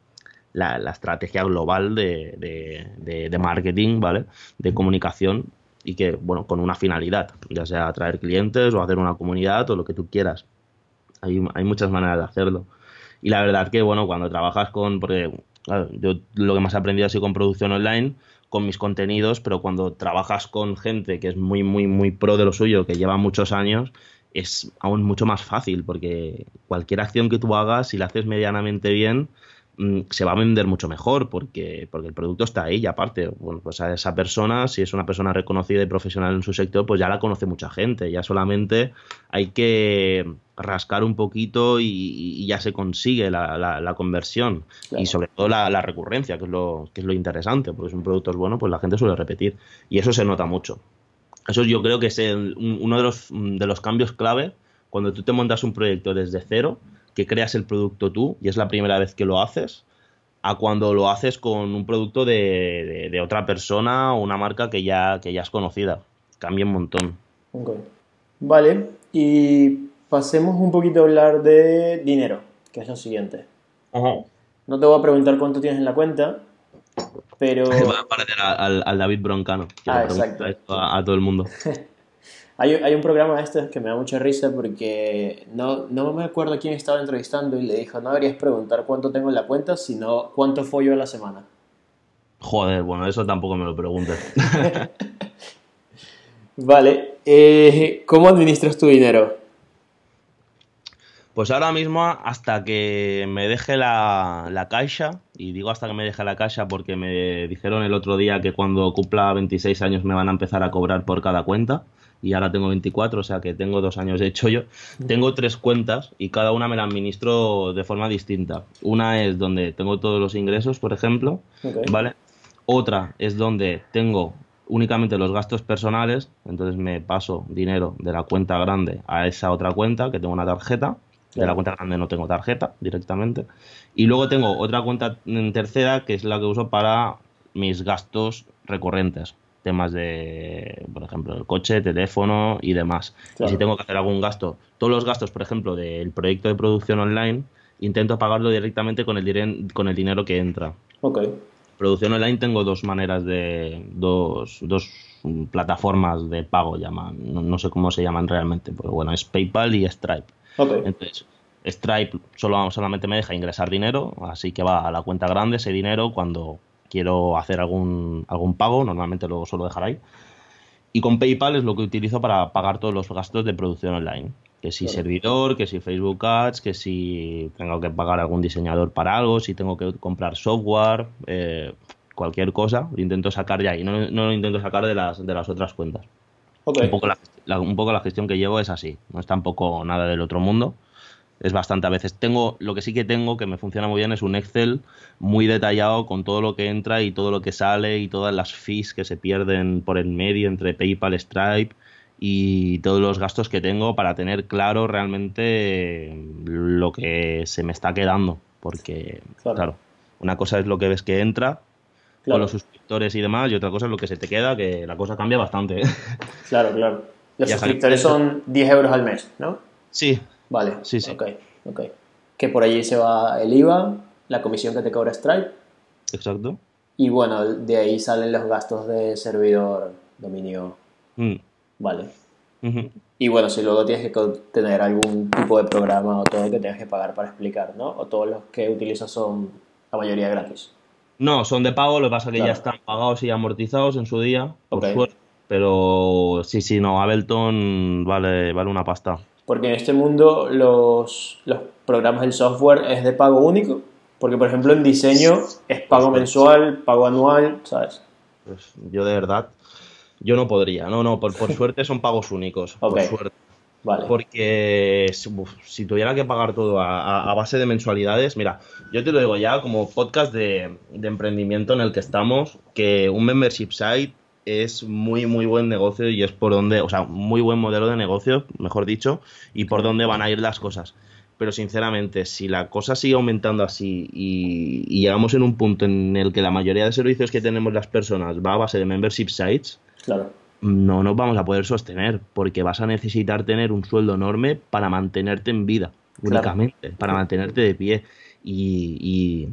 la, estrategia global de, marketing, ¿vale? De comunicación y que, bueno, con una finalidad, ya sea atraer clientes o hacer una comunidad o lo que tú quieras hay, hay muchas maneras de hacerlo. Y la verdad que, bueno, cuando trabajas con, porque yo lo que más he aprendido ha sido con producción online, con mis contenidos, pero cuando trabajas con gente que es muy, muy, muy pro de lo suyo, que lleva muchos años, es aún mucho más fácil, porque cualquier acción que tú hagas, si la haces medianamente bien, mm, se va a vender mucho mejor porque, porque el producto está ahí y aparte, bueno, pues a esa persona, si es una persona reconocida y profesional en su sector, pues ya la conoce mucha gente, ya solamente hay que rascar un poquito y, ya se consigue la, conversión. Y sobre todo la, recurrencia, que es, lo, que es lo interesante, porque si un producto es bueno, pues la gente suele repetir. Y eso se nota mucho. Eso yo creo que es uno de los, de los cambios clave. Cuando tú te montas un proyecto desde cero, que creas el producto tú y es la primera vez que lo haces, a cuando lo haces con un producto de, otra persona o una marca que ya, que ya es conocida. Cambia un montón. Vale, y pasemos un poquito a hablar de dinero, que es lo siguiente. No te voy a preguntar cuánto tienes en la cuenta, pero... Va a parecer al, David Broncano. Ah, exacto. A, todo el mundo. hay, hay, un programa de estos que me da mucha risa porque no, no me acuerdo quién estaba entrevistando y le dijo, no deberías preguntar cuánto tengo en la cuenta, sino cuánto follo a la semana. Joder, bueno, eso tampoco me lo preguntes. vale, eh, ¿cómo administras tu dinero? Pues ahora mismo, hasta que me deje la, la, caixa, y digo hasta que me deje la caixa porque me dijeron el otro día que cuando cumpla 26 años me van a empezar a cobrar por cada cuenta, y ahora tengo 24, o sea que tengo dos años de hecho yo. Tengo tres cuentas y cada una me la administro de forma distinta. Una es donde tengo todos los ingresos, por ejemplo, ¿vale? Otra es donde tengo únicamente los gastos personales, entonces me paso dinero de la cuenta grande a esa otra cuenta que tengo una tarjeta de la cuenta grande no tengo tarjeta directamente. Y luego tengo otra cuenta en tercera que es la que uso para mis gastos recurrentes. Temas de, por ejemplo, el coche, teléfono y demás. Y si tengo que hacer algún gasto, todos los gastos, por ejemplo, del proyecto de producción online, intento pagarlo directamente con el, con el dinero que entra. Ok. Producción online tengo dos maneras de. dos, dos plataformas de pago, llaman. No, no sé cómo se llaman realmente, pero bueno, es PayPal y Stripe. Entonces, Stripe solo, solamente me deja ingresar dinero, así que va a la cuenta grande ese dinero cuando quiero hacer algún, algún pago, normalmente lo suelo dejar ahí. Y con PayPal es lo que utilizo para pagar todos los gastos de producción online. Que si servidor, que si Facebook Ads, que si tengo que pagar algún diseñador para algo, si tengo que comprar software, eh, cualquier cosa, lo intento sacar de ahí, no, no, lo intento sacar de las, de las otras cuentas. Un, poco la, un poco la gestión que llevo es así, no es tampoco nada del otro mundo. Es bastante a veces. Tengo, lo que sí que tengo que me funciona muy bien es un Excel muy detallado con todo lo que entra y todo lo que sale y todas las fees que se pierden por el medio entre PayPal, Stripe y todos los gastos que tengo para tener claro realmente lo que se me está quedando. Porque, claro una cosa es lo que ves que entra con los suscriptores y demás, y otra cosa es lo que se te queda, que la cosa cambia bastante. Claro, claro. Los suscriptores son 10 euros al mes, ¿no? Sí. Vale. Sí, sí. Ok, ok. Que por allí se va el IVA, la comisión que te cobra Stripe. Exacto. Y bueno, de ahí salen los gastos de servidor, dominio. Mm. Vale. Y bueno, si luego tienes que tener algún tipo de programa o todo que tengas que pagar para explicar, ¿no? O todos los que utilizas son la mayoría gratis. No, son de pago, lo que pasa es que ya están pagados y amortizados en su día, por suerte. Pero sí, sí, no, Ableton vale, vale una pasta. Porque en este mundo los, los programas del software es de pago único. Porque, por ejemplo, en diseño es pago mensual, pago anual, ¿sabes? Pues yo de verdad, yo no podría. No, no, por, por suerte son pagos únicos. Por suerte. Porque si tuviera que pagar todo a, base de mensualidades, mira, yo te lo digo ya como podcast de, emprendimiento en el que estamos, que un membership site es muy, muy buen negocio y es por donde, o sea, muy buen modelo de negocio, mejor dicho, y por dónde van a ir las cosas. Pero sinceramente, si la cosa sigue aumentando así y, y llegamos en un punto en el que la mayoría de servicios que tenemos las personas va a base de membership sites, claro no nos vamos a poder sostener porque vas a necesitar tener un sueldo enorme para mantenerte en vida, únicamente, para mantenerte de pie. Y,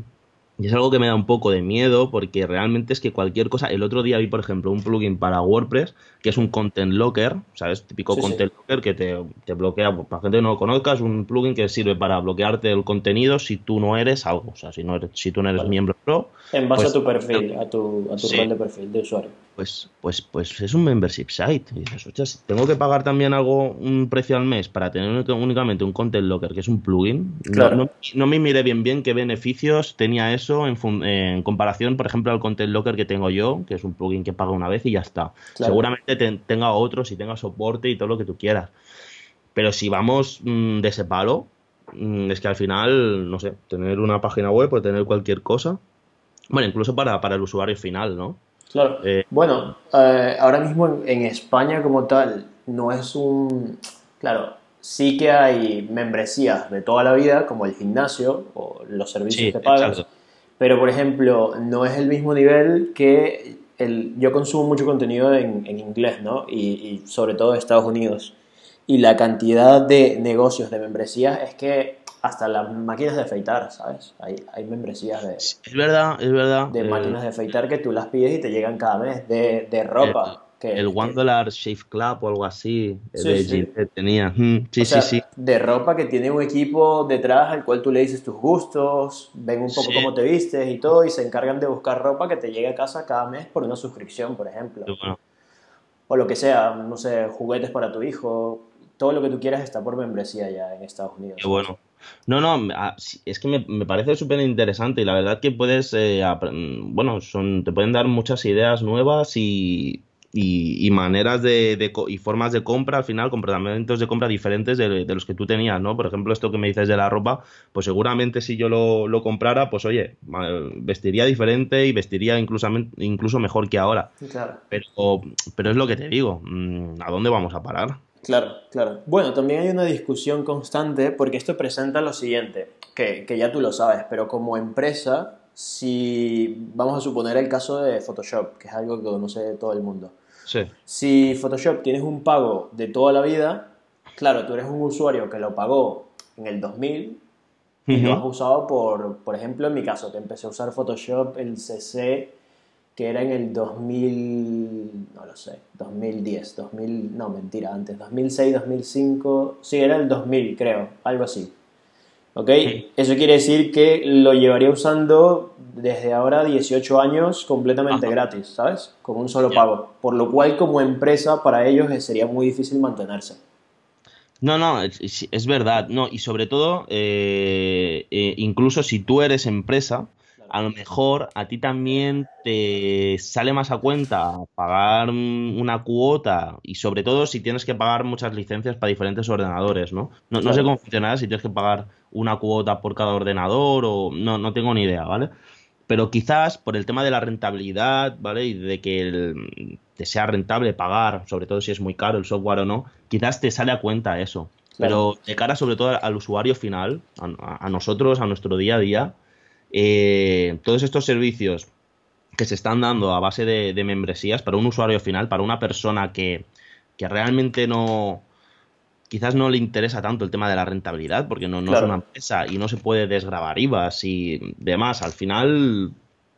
es algo que me da un poco de miedo porque realmente es que cualquier cosa, el otro día vi por ejemplo un plugin para WordPress que es un content locker, ¿sabes? Típico content locker que te, te bloquea, para gente que no lo conozca, es un plugin que sirve para bloquearte el contenido si tú no eres algo, o sea, si, no eres, si tú no eres miembro pro. En base a pues tu perfil, a tu, a tu rol de perfil de usuario. Pues, pues, pues es un membership site. Y dices, tengo que pagar también algo, un precio al mes para tener únicamente un Content Locker, que es un plugin. Claro. No, me miré bien bien qué beneficios tenía eso en, comparación, por ejemplo, al Content Locker que tengo yo, que es un plugin que pago una vez y ya está. Seguramente tenga otros y tenga soporte y todo lo que tú quieras. Pero si vamos mm, de ese palo, mm, es que al final, no sé, tener una página web o tener cualquier cosa. Bueno, incluso para, para el usuario final, ¿no? Claro. Eh, bueno, eh, ahora mismo en, España como tal no es un... Claro, sí que hay membresías de toda la vida, como el gimnasio o los servicios que pagas. Pero, por ejemplo, no es el mismo nivel que el, yo consumo mucho contenido en, inglés, ¿no? Y, y, sobre todo en Estados Unidos. Y la cantidad de negocios de membresías es que hasta las máquinas de afeitar, ¿sabes? Hay, hay membresías de... Es verdad, es verdad. De máquinas de afeitar que tú las pides y te llegan cada mes, de, de ropa. El, que, el One Dollar Shave Club o algo así, de sí. tenía. Mm, sí, sí, sí. De ropa que tiene un equipo detrás al cual tú le dices tus gustos, ven un poco cómo te vistes y todo, y se encargan de buscar ropa que te llegue a casa cada mes por una suscripción, por ejemplo. O lo que sea, no sé, juguetes para tu hijo, todo lo que tú quieras está por membresía ya en Estados Unidos. Qué bueno. No, no, ah, es que me, parece súper interesante y la verdad que puedes, eh, bueno, son, te pueden dar muchas ideas nuevas y, y, maneras de, y formas de compra, al final, comportamientos de compra diferentes de, los que tú tenías, ¿no? Por ejemplo, esto que me dices de la ropa, pues seguramente si yo lo, lo comprara, pues oye, vestiría diferente y vestiría incluso, incluso mejor que ahora. Claro. Pero, pero es lo que te digo, mm, ¿a dónde vamos a parar? Claro, claro. Bueno, también hay una discusión constante porque esto presenta lo siguiente, que, ya tú lo sabes, pero como empresa, si vamos a suponer el caso de Photoshop, que es algo que conoce todo el mundo. Sí. Si Photoshop tienes un pago de toda la vida, claro, tú eres un usuario que lo pagó en el 2000 y lo has usado por, por ejemplo, en mi caso, que empecé a usar Photoshop, el CC que era en el 2000, no lo sé, 2010, 2000, no, mentira, antes, 2006, 2005, sí, era el 2000, creo, algo así. ¿Ok? Eso quiere decir que lo llevaría usando desde ahora 18 años completamente gratis, ¿sabes? Con un solo pago. Por lo cual, como empresa, para ellos sería muy difícil mantenerse. No, no, es, verdad. No, y sobre todo, eh, eh, incluso si tú eres empresa, a lo mejor a ti también te sale más a cuenta pagar una cuota y sobre todo si tienes que pagar muchas licencias para diferentes ordenadores, ¿no? No, sé cómo funciona si tienes que pagar una cuota por cada ordenador o no, no tengo ni idea, ¿vale? Pero quizás por el tema de la rentabilidad, ¿vale? Y de que te sea rentable pagar, sobre todo si es muy caro el software o no, quizás te sale a cuenta eso. Pero de cara sobre todo al usuario final, a nosotros, a nuestro día a día, eh, todos estos servicios que se están dando a base de, membresías para un usuario final, para una persona que, realmente no, quizás no le interesa tanto el tema de la rentabilidad, porque no, es una empresa y no se puede desgravar IVAs y demás. Al final,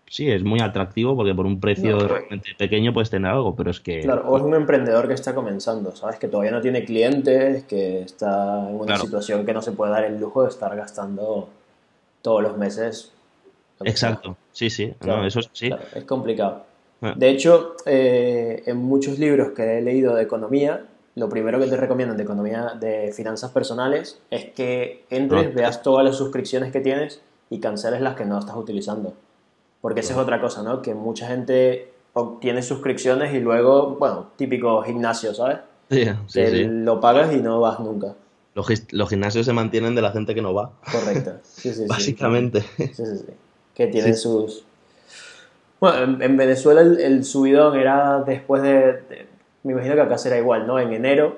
sí, es muy atractivo porque por un precio realmente pequeño puedes tener algo, pero es que... Claro, o es un emprendedor que está comenzando, ¿sabes? Que todavía no tiene clientes, que está en una situación que no se puede dar el lujo de estar gastando todos los meses Exacto, sí, sí, eso sí. es complicado. Ah. De hecho, eh, en muchos libros que he leído de economía, lo primero que te recomiendan de economía de finanzas personales es que entres, ah. veas todas las suscripciones que tienes y canceles las que no estás utilizando. Porque esa es otra cosa, ¿no? Que mucha gente obtiene suscripciones y luego, bueno, típico gimnasio, ¿sabes? Sí, sí, sí. Lo pagas y no vas nunca. Los, los, gimnasios se mantienen de la gente que no va. Correcto. Sí, sí, Básicamente. Sí, sí, sí que tienen sus... Bueno, en, Venezuela el, subidón era después de, Me imagino que acá será igual, ¿no? En enero,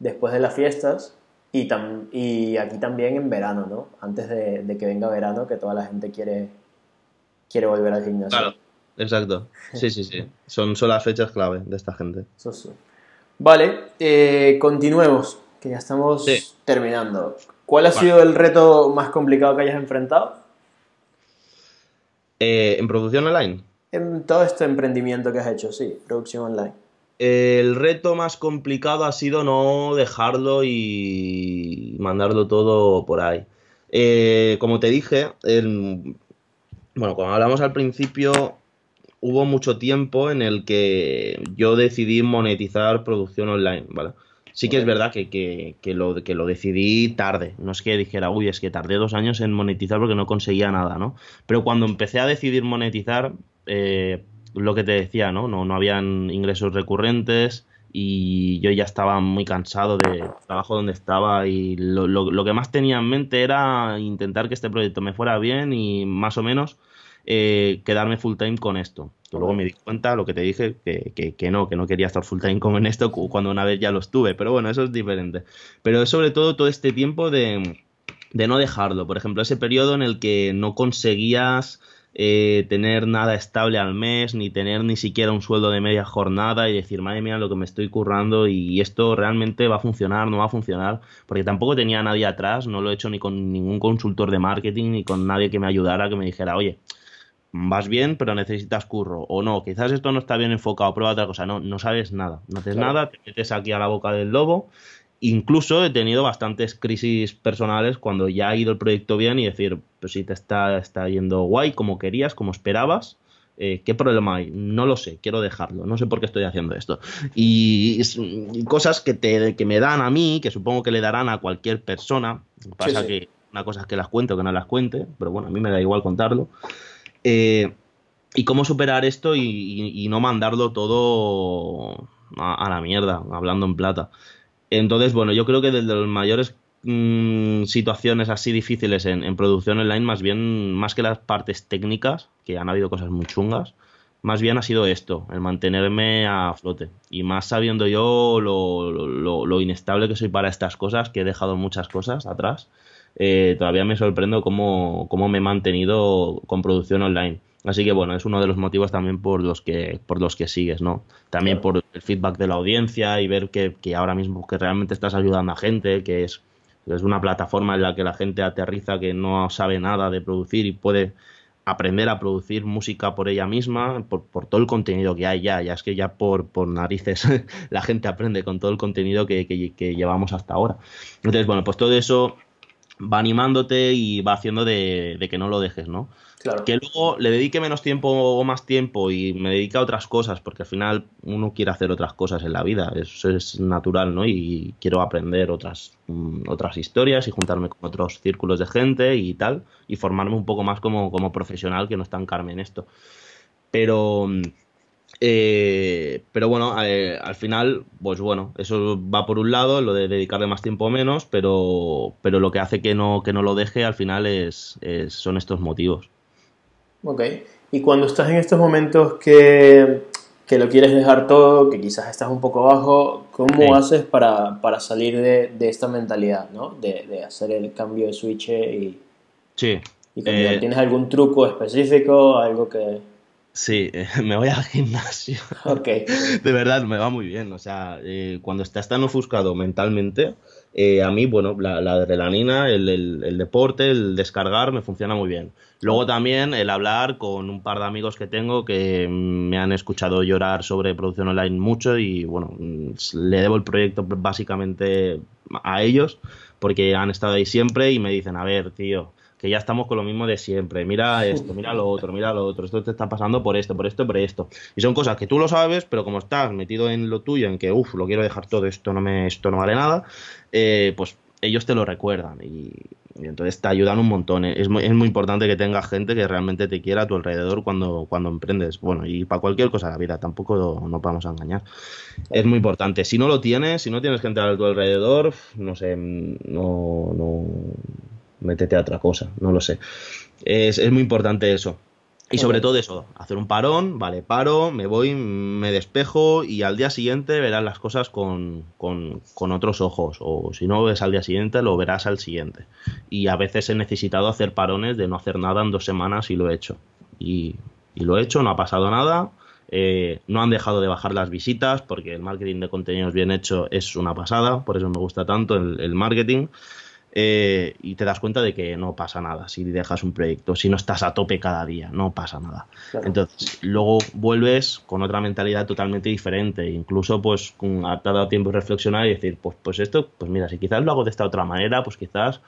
después de las fiestas, y, y aquí también en verano, ¿no? Antes de, que venga verano, que toda la gente quiere, quiere volver al gimnasio. Claro, exacto. Sí, sí, sí. Son, son las fechas clave de esta gente. Vale, eh, continuemos, que ya estamos terminando. ¿Cuál ha sido el reto más complicado que hayas enfrentado? Eh, ¿En producción online? En todo este emprendimiento que has hecho, sí, producción online. El reto más complicado ha sido no dejarlo y mandarlo todo por ahí. Eh, como te dije, bueno, cuando hablamos al principio, hubo mucho tiempo en el que yo decidí monetizar producción online, ¿vale? Sí que es verdad que, que, lo, que lo decidí tarde. No es que dijera, uy, es que tardé dos años en monetizar porque no conseguía nada, ¿no? Pero cuando empecé a decidir monetizar, eh, lo que te decía, ¿no? ¿no? No habían ingresos recurrentes y yo ya estaba muy cansado del trabajo donde estaba y lo, lo, que más tenía en mente era intentar que este proyecto me fuera bien y más o menos eh, quedarme full time con esto. luego me di cuenta, lo que te dije, que, que, no, que no quería estar full time con esto cuando una vez ya lo estuve, pero bueno, eso es diferente. Pero sobre todo todo este tiempo de, de no dejarlo, por ejemplo, ese periodo en el que no conseguías eh, tener nada estable al mes, ni tener ni siquiera un sueldo de media jornada y decir, madre mía, lo que me estoy currando y esto realmente va a funcionar, no va a funcionar, porque tampoco tenía nadie atrás, no lo he hecho ni con ningún consultor de marketing, ni con nadie que me ayudara, que me dijera, oye, vas bien, pero necesitas curro, o no, quizás esto no está bien enfocado, prueba otra cosa, no, no sabes nada, no haces nada, te metes aquí a la boca del lobo. Incluso he tenido bastantes crisis personales cuando ya ha ido el proyecto bien y decir, pues si te está, está yendo guay, como querías, como esperabas, eh, ¿qué problema hay? No lo sé, quiero dejarlo, no sé por qué estoy haciendo esto. Y, cosas que, te, que me dan a mí, que supongo que le darán a cualquier persona, pasa que una cosa es que las cuente o que no las cuente, pero bueno, a mí me da igual contarlo. Eh, y cómo superar esto y, no mandarlo todo a, la mierda, hablando en plata. Entonces, bueno, yo creo que desde las mayores mm, situaciones así difíciles en, producción online, más bien, más que las partes técnicas, que han habido cosas muy chungas, más bien ha sido esto, el mantenerme a flote. Y más sabiendo yo lo, inestable que soy para estas cosas, que he dejado muchas cosas atrás, eh, todavía me sorprendo cómo, cómo me he mantenido con producción online. Así que bueno, es uno de los motivos también por los que, por los que sigues, ¿no? También por el feedback de la audiencia y ver que, ahora mismo que realmente estás ayudando a gente, que es, es una plataforma en la que la gente aterriza que no sabe nada de producir y puede aprender a producir música por ella misma, por, todo el contenido que hay ya, ya es que ya por, por narices la gente aprende con todo el contenido que, que llevamos hasta ahora. Entonces, bueno, pues todo eso va animándote y va haciendo de, que no lo dejes, ¿no? Claro. Que luego le dedique menos tiempo o más tiempo y me dedique a otras cosas, porque al final uno quiere hacer otras cosas en la vida, eso es natural, ¿no? Y quiero aprender otras, mm, otras historias y juntarme con otros círculos de gente y tal, y formarme un poco más como, como profesional que no estancarme en esto. Pero mm, eh, pero bueno, eh, al final, pues bueno, eso va por un lado, lo de dedicarle más tiempo o menos, pero, pero lo que hace que no, que no lo deje al final es, son estos motivos. Ok, y cuando estás en estos momentos que, que, lo quieres dejar todo, que quizás estás un poco abajo, ¿cómo haces para, para salir de, de, esta mentalidad, ¿no? De, de, hacer el cambio de switch y... Sí. Y eh, ¿Tienes algún truco específico, algo que... Sí, me voy al gimnasio. Ok. De verdad, me va muy bien. O sea, eh, cuando estás tan ofuscado mentalmente, eh, a mí, bueno, la, la adrenalina, el, el, deporte, el descargar, me funciona muy bien. Luego también el hablar con un par de amigos que tengo que me han escuchado llorar sobre producción online mucho y, bueno, le debo el proyecto básicamente a ellos porque han estado ahí siempre y me dicen, a ver, tío, que ya estamos con lo mismo de siempre. Mira esto, mira lo otro, mira lo otro. Esto te está pasando por esto, por esto, por esto. Y son cosas que tú lo sabes, pero como estás metido en lo tuyo, en que, uff, lo quiero dejar todo, esto no, me, esto no vale nada, eh, pues ellos te lo recuerdan y, entonces te ayudan un montón. Es muy, es muy, importante que tengas gente que realmente te quiera a tu alrededor cuando, cuando emprendes. Bueno, y para cualquier cosa de la vida, tampoco nos vamos a engañar. Es muy importante. Si no lo tienes, si no tienes gente a tu alrededor, no sé, no, no, métete a otra cosa, no lo sé. Es, es muy importante eso. Y sobre todo eso, hacer un parón, vale, paro, me voy, me despejo y al día siguiente verás las cosas con, con, con, otros ojos. O si no ves al día siguiente, lo verás al siguiente. Y a veces he necesitado hacer parones de no hacer nada en dos semanas y lo he hecho. Y, y lo he hecho, no ha pasado nada. Eh, no han dejado de bajar las visitas porque el marketing de contenidos bien hecho es una pasada, por eso me gusta tanto el, el marketing. Eh, y te das cuenta de que no pasa nada si dejas un proyecto, si no estás a tope cada día, no pasa nada. Entonces, luego vuelves con otra mentalidad totalmente diferente, incluso pues ha dado tiempo de reflexionar y decir, pues, pues esto, pues mira, si quizás lo hago de esta otra manera, pues quizás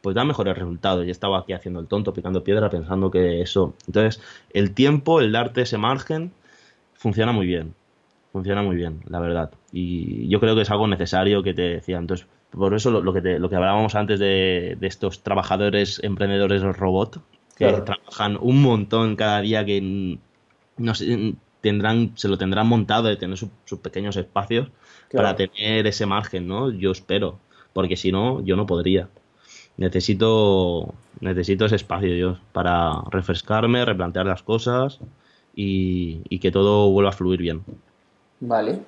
pues da mejores resultados. Y estaba aquí haciendo el tonto, picando piedra, pensando que eso. Entonces, el tiempo, el darte ese margen, funciona muy bien. Funciona muy bien, la verdad. Y yo creo que es algo necesario que te decía. Entonces, por eso lo, que, lo que hablábamos antes de, estos trabajadores, emprendedores robot, que trabajan un montón cada día, que no tendrán, se lo tendrán montado de tener sus pequeños espacios para tener ese margen, ¿no? Yo espero, porque si no, yo no podría. Necesito, necesito ese espacio yo para refrescarme, replantear las cosas y, y que todo vuelva a fluir bien. Vale,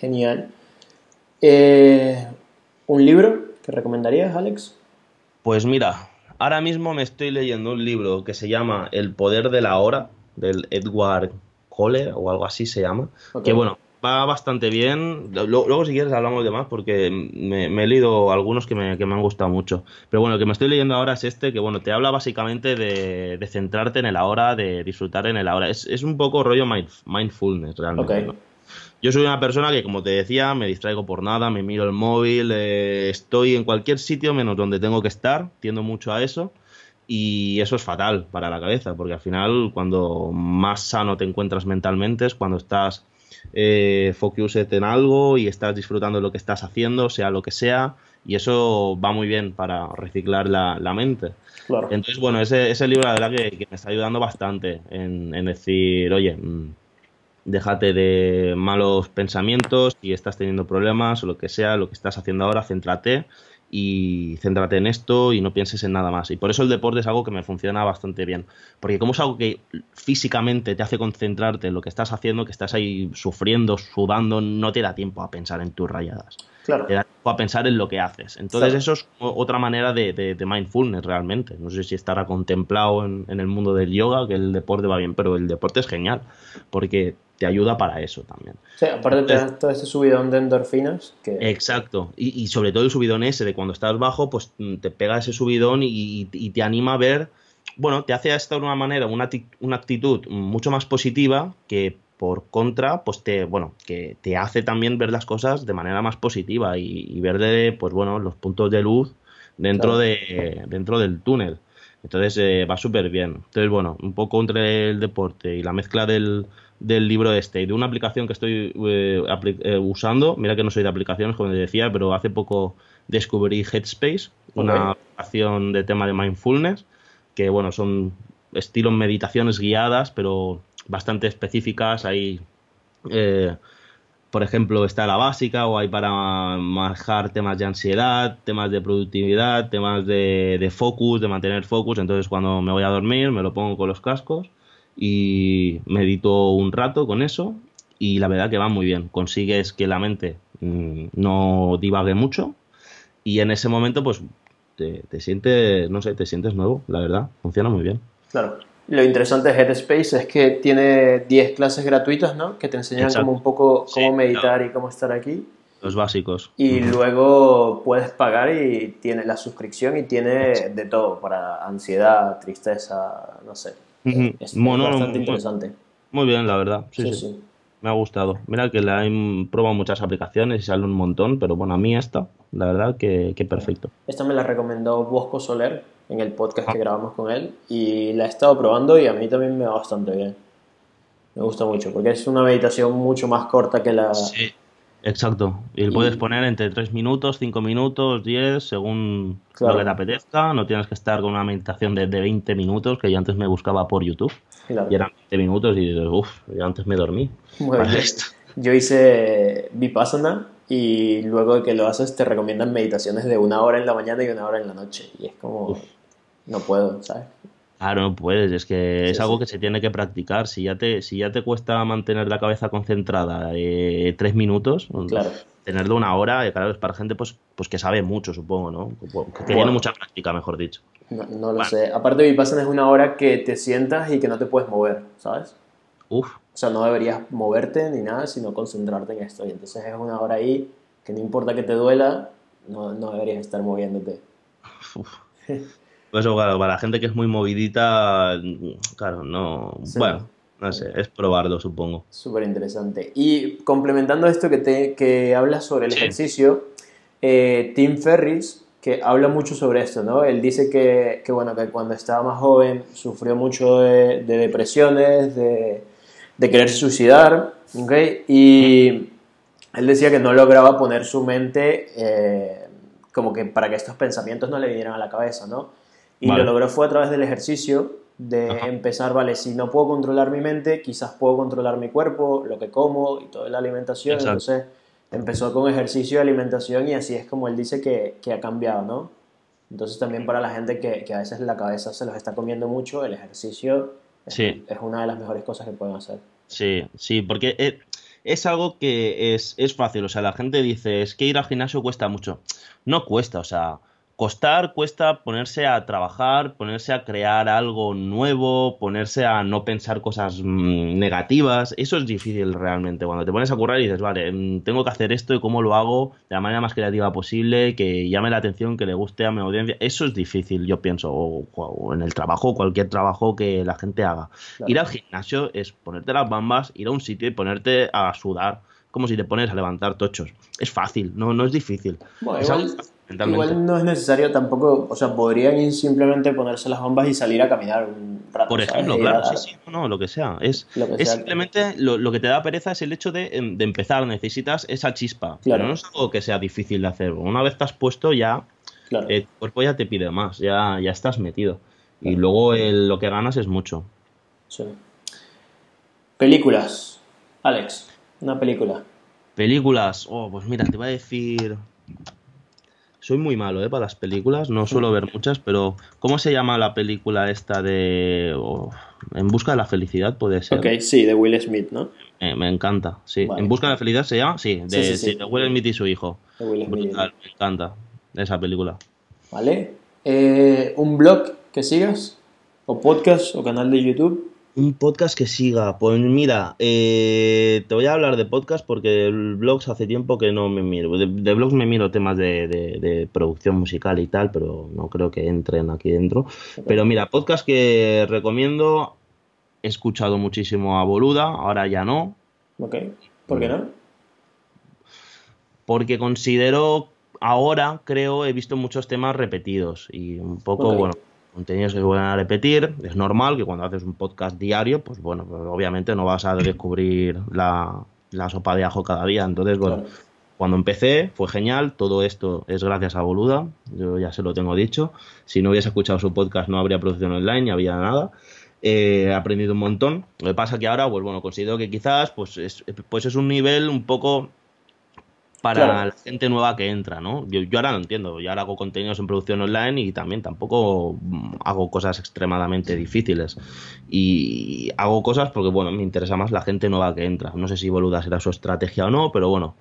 genial. Eh, ¿Un libro que recomendarías, Alex? Pues mira, ahora mismo me estoy leyendo un libro que se llama El poder de la hora, del Edward Cole o algo así se llama. Que bueno, va bastante bien. Luego, si quieres, hablamos de más porque me, he leído algunos que me, han gustado mucho. Pero bueno, el que me estoy leyendo ahora es este, que bueno, te habla básicamente de, centrarte en el ahora, de disfrutar en el ahora. Es, un poco rollo mindfulness realmente. Yo soy una persona que, como te decía, me distraigo por nada, me miro el móvil, eh, estoy en cualquier sitio menos donde tengo que estar, tiendo mucho a eso. Y eso es fatal para la cabeza, porque al final, cuando más sano te encuentras mentalmente es cuando estás eh, focused en algo y estás disfrutando de lo que estás haciendo, sea lo que sea, y eso va muy bien para reciclar la, mente. Entonces, bueno, ese, ese libro la verdad que, me está ayudando bastante en, en decir, oye, mm, déjate de malos pensamientos, si estás teniendo problemas o lo que sea, lo que estás haciendo ahora, céntrate y céntrate en esto y no pienses en nada más. Y por eso el deporte es algo que me funciona bastante bien. Porque como es algo que físicamente te hace concentrarte en lo que estás haciendo, que estás ahí sufriendo, sudando, no te da tiempo a pensar en tus rayadas. Claro. Te da tiempo a pensar en lo que haces. Entonces eso es otra manera de, mindfulness realmente. No sé si estará contemplado en, en el mundo del yoga, que el deporte va bien, pero el deporte es genial. Porque te ayuda para eso también. Sí, aparte te da todo ese subidón de endorfinas. Que... Exacto, y, sobre todo el subidón ese de cuando estás bajo, pues mm, te pega ese subidón y, te anima a ver, bueno, te hace esta de una manera, una, una actitud mucho más positiva que por contra, pues te, bueno, que te hace también ver las cosas de manera más positiva y, ver de, pues bueno, los puntos de luz dentro, de, dentro del túnel. Entonces eh, va súper bien. Entonces, bueno, un poco entre el deporte y la mezcla del, del libro este y de una aplicación que estoy eh, eh, usando. Mira que no soy de aplicaciones, como te decía, pero hace poco descubrí Headspace, una aplicación de tema de mindfulness, que bueno, son estilos meditaciones guiadas, pero bastante específicas. Hay, eh, por ejemplo, está la básica, o hay para manejar temas de ansiedad, temas de productividad, temas de, de focus, de mantener focus. Entonces, cuando me voy a dormir, me lo pongo con los cascos y medito un rato con eso y la verdad que va muy bien. Consigues que la mente mm, no divague mucho y en ese momento pues te, sientes, no sé, te sientes nuevo, la verdad, funciona muy bien. Claro. Lo interesante de Headspace es que tiene 10 clases gratuitas, ¿no? Que te enseñan como un poco cómo meditar y cómo estar aquí. Los básicos. Y luego puedes pagar y tiene la suscripción y tiene de todo para ansiedad, tristeza, no sé. Es bastante interesante. Muy bien, la verdad. Sí, sí, Me ha gustado. Mira que le he probado muchas aplicaciones y sale un montón, pero bueno, a mí esta, la verdad que, perfecto. Esta me la recomendó Bosco Soler en el podcast que ah. grabamos con él y la he estado probando y a mí también me va bastante bien. Me gusta mucho porque es una meditación mucho más corta que la, Exacto. Y, puedes poner entre 3 minutos, 5 minutos, 10, según lo que te apetezca. No tienes que estar con una meditación de, de 20 minutos, que yo antes me buscaba por YouTube. Y eran 20 minutos y dices, uff, yo antes me dormí. Yo hice Vipassana y luego de que lo haces te recomiendan meditaciones de una hora en la mañana y una hora en la noche. Y es como, no puedo, ¿sabes? Claro, no puedes, es que es algo que se tiene que practicar. Si ya te, si ya te cuesta mantener la cabeza concentrada eh, tres minutos, tenerlo una hora, eh, claro, es para gente pues, pues que sabe mucho, supongo, ¿no? Que tiene mucha práctica, mejor dicho. No, lo sé. Aparte, Vipassana es una hora que te sientas y que no te puedes mover, ¿sabes? Uf. O sea, no deberías moverte ni nada, sino concentrarte en esto. Y entonces es una hora ahí que no importa que te duela, no, no deberías estar moviéndote. Uf. Pues claro, para la gente que es muy movidita, claro, no. Bueno, no sé, es probarlo, supongo. Súper interesante. Y complementando esto que, te, que hablas sobre el ejercicio, eh, Tim Ferris que habla mucho sobre esto, ¿no? Él dice que, que bueno, que cuando estaba más joven sufrió mucho de, depresiones, de, de querer suicidar, ¿ok? Y él decía que no lograba poner su mente eh, como que para que estos pensamientos no le vinieran a la cabeza, ¿no? Y lo logró fue a través del ejercicio, de empezar, vale, si no puedo controlar mi mente, quizás puedo controlar mi cuerpo, lo que como y toda la alimentación. Entonces empezó con ejercicio y alimentación y así es como él dice que, que ha cambiado, ¿no? Entonces también para la gente que, que, a veces la cabeza se los está comiendo mucho, el ejercicio es, es una de las mejores cosas que pueden hacer. Sí, sí, porque eh, es algo que es, es fácil. O sea, la gente dice, es que ir al gimnasio cuesta mucho. No cuesta, o sea, costar cuesta ponerse a trabajar, ponerse a crear algo nuevo, ponerse a no pensar cosas mm, negativas. Eso es difícil realmente. Cuando te pones a currar y dices, vale, mm, tengo que hacer esto y cómo lo hago de la manera más creativa posible, que llame la atención, que le guste a mi audiencia. Eso es difícil, yo pienso, o, en el trabajo, cualquier trabajo que la gente haga. Ir al gimnasio es ponerte las bambas, ir a un sitio y ponerte a sudar como si te pones a levantar tochos. Es fácil, no, no es difícil. Igual no es necesario tampoco, o sea, podrían simplemente ponerse las bombas y salir a caminar un rato. Por ejemplo, claro, sí, sí, no, lo que sea. Es, simplemente lo, que te da pereza es el hecho de, em, empezar, necesitas esa chispa. Claro. Pero no es algo que sea difícil de hacer. Una vez te has puesto ya, claro. el cuerpo ya te pide más, ya, ya estás metido. Y luego lo que ganas es mucho. Sí. Películas. Alex, una película. Películas, oh, pues mira, te voy a decir soy muy malo ¿eh? para las películas, no suelo ver muchas, pero ¿cómo se llama la película esta de En busca de la felicidad? Puede ser. Ok, sí, de Will Smith, ¿no? me encanta, sí. ¿En busca de la felicidad se llama? Sí, de, Will Smith y su hijo. Brutal, me encanta esa película. Vale. Eh, ¿Un blog que sigas? ¿O podcast o canal de YouTube? Un podcast que siga. Pues mira, eh, te voy a hablar de podcast porque blogs hace tiempo que no me miro. De, blogs me miro temas de, producción musical y tal, pero no creo que entren aquí dentro. Pero mira, podcast que recomiendo. He escuchado muchísimo a Boluda, ahora ya no. Ok. ¿Por qué no? Porque considero, ahora creo, he visto muchos temas repetidos y un poco, bueno contenidos se vuelven a repetir. Es normal que cuando haces un podcast diario, pues bueno, pues obviamente no vas a descubrir la, sopa de ajo cada día. Entonces, bueno, cuando empecé fue genial. Todo esto es gracias a Boluda. Yo ya se lo tengo dicho. Si no hubiese escuchado su podcast, no habría producción online, ni había nada. he aprendido un montón. Lo que pasa que ahora, pues bueno, considero que quizás pues es, pues es un nivel un poco para la gente nueva que entra, ¿no? Yo, ahora no entiendo, yo ahora hago contenidos en producción online y también tampoco mm, hago cosas extremadamente difíciles. Y hago cosas porque, bueno, me interesa más la gente nueva que entra. No sé si Boluda será su estrategia o no, pero bueno,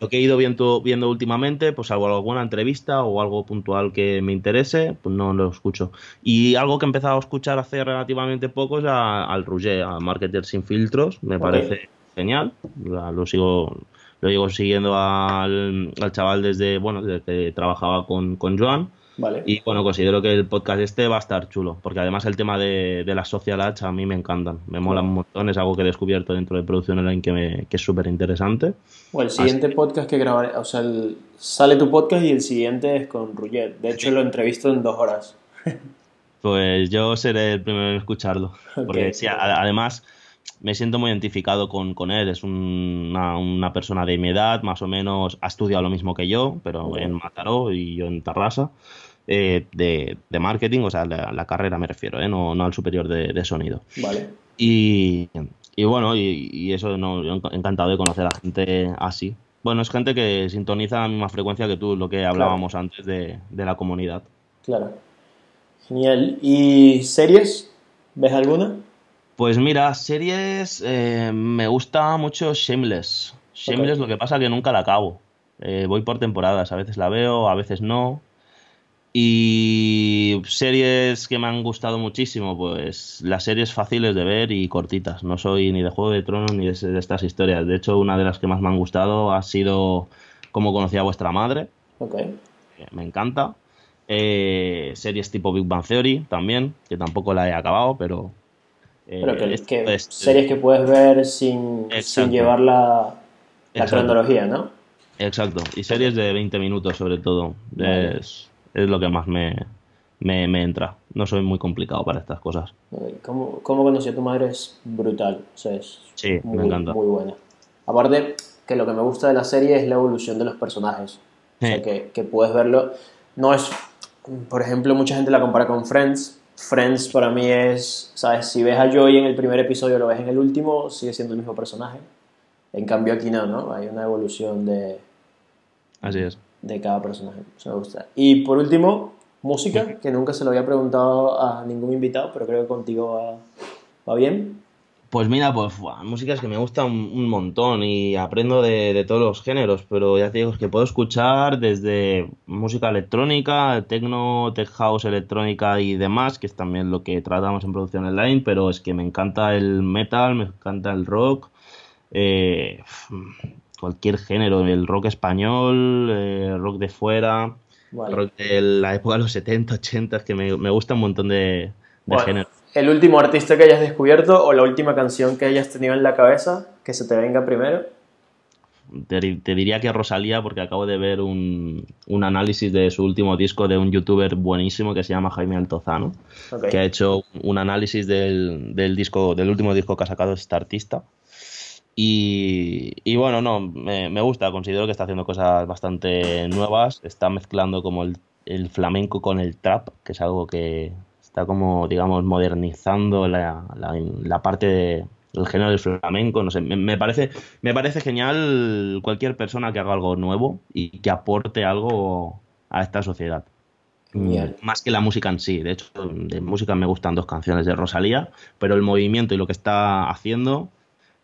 lo que he ido viendo, viendo últimamente, pues algo, alguna entrevista o algo puntual que me interese, pues no lo escucho. Y algo que he empezado a escuchar hace relativamente poco es al Rouget, a Marketer Sin Filtros, me parece genial, lo sigo lo llevo siguiendo al, chaval desde, bueno, desde que trabajaba con, con Joan. Vale. Y bueno, considero que el podcast este va a estar chulo, porque además el tema de, de las social ads a mí me encantan, me molan un montón, es algo que he descubierto dentro de producción online que, me, que es súper interesante. O el siguiente podcast que grabaré, o sea, sale tu podcast y el siguiente es con Rugget, de hecho lo entrevisto en dos horas. pues yo seré el primero en escucharlo, porque sí, además me siento muy identificado con, con él. Es una, una, persona de mi edad, más o menos, ha estudiado lo mismo que yo, pero en Mataró y yo en Tarrasa, eh, de, de, marketing, o sea, la, carrera me refiero, eh, no, no, al superior de, de, sonido. Vale. Y, y bueno, y, y eso, no, yo encantado de conocer a gente así. Bueno, es gente que sintoniza a la misma frecuencia que tú, lo que hablábamos antes de, de la comunidad. Claro. Genial. ¿Y series? ¿Ves alguna? Pues mira, series eh, me gusta mucho Shameless. Shameless lo que pasa que nunca la acabo. Eh, voy por temporadas, a veces la veo, a veces no. Y series que me han gustado muchísimo, pues las series fáciles de ver y cortitas. No soy ni de Juego de Tronos ni de, estas historias. De hecho, una de las que más me han gustado ha sido Cómo conocí a vuestra madre. Me encanta. Eh, series tipo Big Bang Theory también, que tampoco la he acabado, pero pero que, es que series que puedes ver sin, sin llevar la, la cronología, ¿no? Exacto, y series de 20 minutos sobre todo. Es, es lo que más me, me, entra. No soy muy complicado para estas cosas. ¿Cómo, cómo conocí a tu madre? Es brutal. O sea, es sí, muy, me encanta. Muy buena. Aparte, que lo que me gusta de la serie es la evolución de los personajes. O sea, que, que puedes verlo. No es. Por ejemplo, mucha gente la compara con Friends. Friends para mí es. ¿Sabes? Si ves a Joey en el primer episodio, lo ves en el último, sigue siendo el mismo personaje. En cambio, aquí no, ¿no? Hay una evolución de. Así es. De cada personaje. Eso me gusta. Y por último, música, que nunca se lo había preguntado a ningún invitado, pero creo que contigo va, bien. Pues mira, pues música es que me gusta un, montón y aprendo de, todos los géneros, pero ya te digo, es que puedo escuchar desde música electrónica, techno, tech house, electrónica y demás, que es también lo que tratamos en producción online, pero es que me encanta el metal, me encanta el rock, eh, cualquier género, el rock español, eh, rock de fuera, de la época de los 70, 80, es que me, me gusta un montón de, de género. ¿El último artista que hayas descubierto o la última canción que hayas tenido en la cabeza que se te venga primero? Te, diría que Rosalía, porque acabo de ver un, un, análisis de su último disco de un youtuber buenísimo que se llama Jaime Altozano, que ha hecho un análisis del, del, disco, del último disco que ha sacado este artista. Y, bueno, no, me, gusta, considero que está haciendo cosas bastante nuevas, está mezclando como el, flamenco con el trap, que es algo que está como, digamos, modernizando la, la, parte del género del flamenco, no sé, me, parece, me parece genial cualquier persona que haga algo nuevo y que aporte algo a esta sociedad. Más que la música en sí. De hecho, de música me gustan dos canciones de Rosalía, pero el movimiento y lo que está haciendo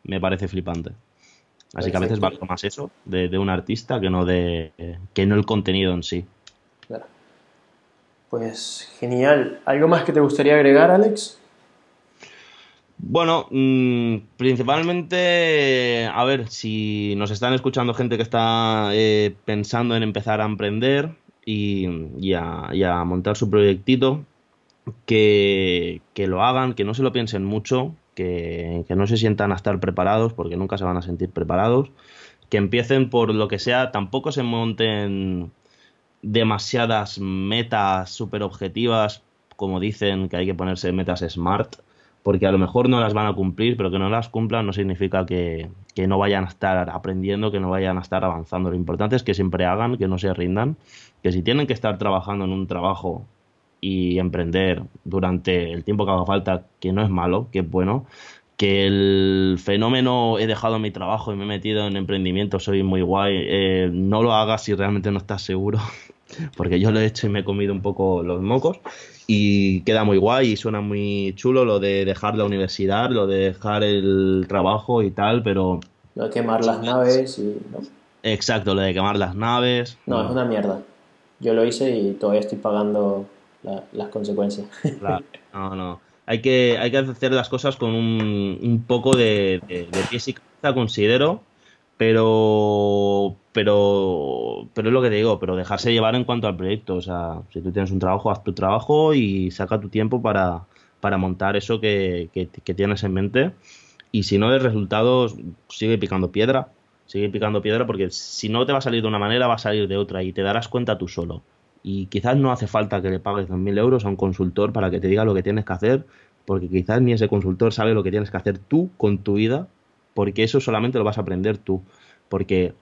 me parece flipante. Así que a veces valgo más eso de, un artista que no de que no el contenido en sí. Pues genial. ¿Algo más que te gustaría agregar, Alex? Bueno, mm, principalmente, a ver, si nos están escuchando gente que está eh, pensando en empezar a emprender y, a, montar su proyectito, que, que, lo hagan, que no se lo piensen mucho, que, no se sientan a estar preparados, porque nunca se van a sentir preparados, que empiecen por lo que sea, tampoco se monten demasiadas metas super objetivas, como dicen que hay que ponerse metas smart, porque a lo mejor no las van a cumplir, pero que no las cumplan no significa que, que, no vayan a estar aprendiendo, que no vayan a estar avanzando. Lo importante es que siempre hagan, que no se rindan, que si tienen que estar trabajando en un trabajo y emprender durante el tiempo que haga falta, que no es malo, que es bueno, que el fenómeno he dejado mi trabajo y me he metido en emprendimiento, soy muy guay, eh, no lo hagas si realmente no estás seguro, porque yo lo he hecho y me he comido un poco los mocos y queda muy guay y suena muy chulo lo de dejar la universidad, lo de dejar el trabajo y tal, pero... Lo de quemar las naves y... Exacto, lo de quemar las naves. no, es una mierda. Yo lo hice y todavía estoy pagando las consecuencias. Claro, no, no. Hay que, hay que hacer las cosas con un, poco de, pies y cabeza, considero, pero, pero, pero es lo que te digo, pero dejarse llevar en cuanto al proyecto. O sea, si tú tienes un trabajo, haz tu trabajo y saca tu tiempo para, para montar eso que tienes en mente. Y si no ves resultados, sigue picando piedra. Sigue picando piedra porque si no te va a salir de una manera, va a salir de otra y te darás cuenta tú solo y quizás no hace falta que le pagues 2.000 euros a un consultor para que te diga lo que tienes que hacer, porque quizás ni ese consultor sabe lo que tienes que hacer tú con tu vida, porque eso solamente lo vas a aprender tú. Porque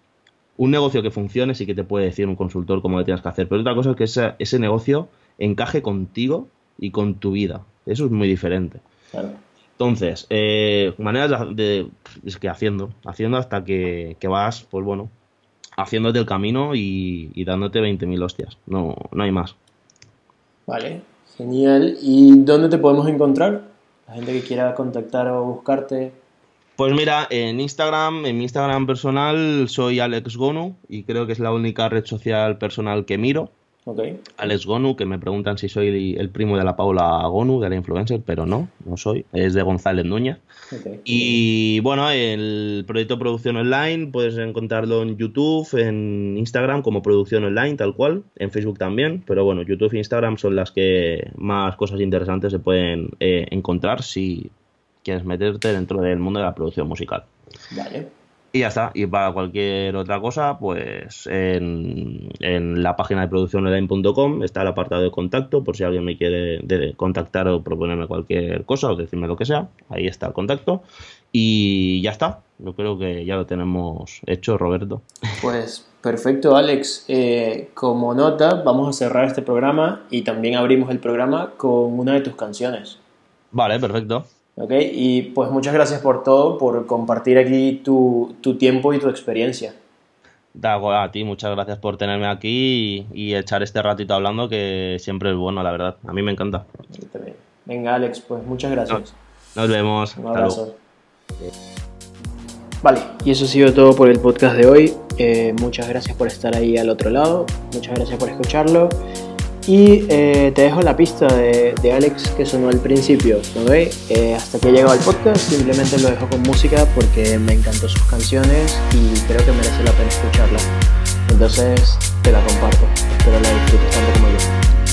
un negocio que funcione sí que te puede decir un consultor cómo lo tienes que hacer, pero otra cosa es que ese, ese negocio encaje contigo y con tu vida. Eso es muy diferente. Entonces, eh, maneras de, Es que haciendo, haciendo hasta que, que vas, pues bueno, haciéndote el camino y, y dándote 20.000 hostias. No, no hay más. Vale, genial. ¿Y dónde te podemos encontrar? La gente que quiera contactar o buscarte. Pues mira, en Instagram, en mi Instagram personal soy Alex Gonu y creo que es la única red social personal que miro. Alex Gonu, que me preguntan si soy el primo de la Paula Gonu, de la influencer, pero no, no soy, es de González Núñez. Y bueno, el proyecto Producción Online puedes encontrarlo en YouTube, en Instagram como Producción Online, tal cual, en Facebook también, pero bueno, YouTube e Instagram son las que más cosas interesantes se pueden eh, encontrar si quieres meterte dentro del mundo de la producción musical. Vale. Y ya está. Y para cualquier otra cosa, pues en, la página de producciononline.com está el apartado de contacto, por si alguien me quiere contactar o proponerme cualquier cosa o decirme lo que sea. Ahí está el contacto. Y ya está. Yo creo que ya lo tenemos hecho, Roberto. Pues perfecto, Alex. Eh, como nota, vamos a cerrar este programa y también abrimos el programa con una de tus canciones. Vale, perfecto. Ok, y pues muchas gracias por todo, por compartir aquí tu, tiempo y tu experiencia. a ti, muchas gracias por tenerme aquí y, echar este ratito hablando que siempre es bueno, la verdad. A mí me encanta. Venga, Alex, pues muchas gracias. Nos, vemos. Un abrazo. Vale, y eso ha sido todo por el podcast de hoy. Eh, muchas gracias por estar ahí al otro lado. Muchas gracias por escucharlo. Y eh, te dejo la pista de, Alex que sonó al principio, ¿no eh, hasta que he llegado al podcast simplemente lo dejo con música porque me encantó sus canciones y creo que merece la pena escucharla. Entonces te la comparto, espero la disfrutes tanto como yo.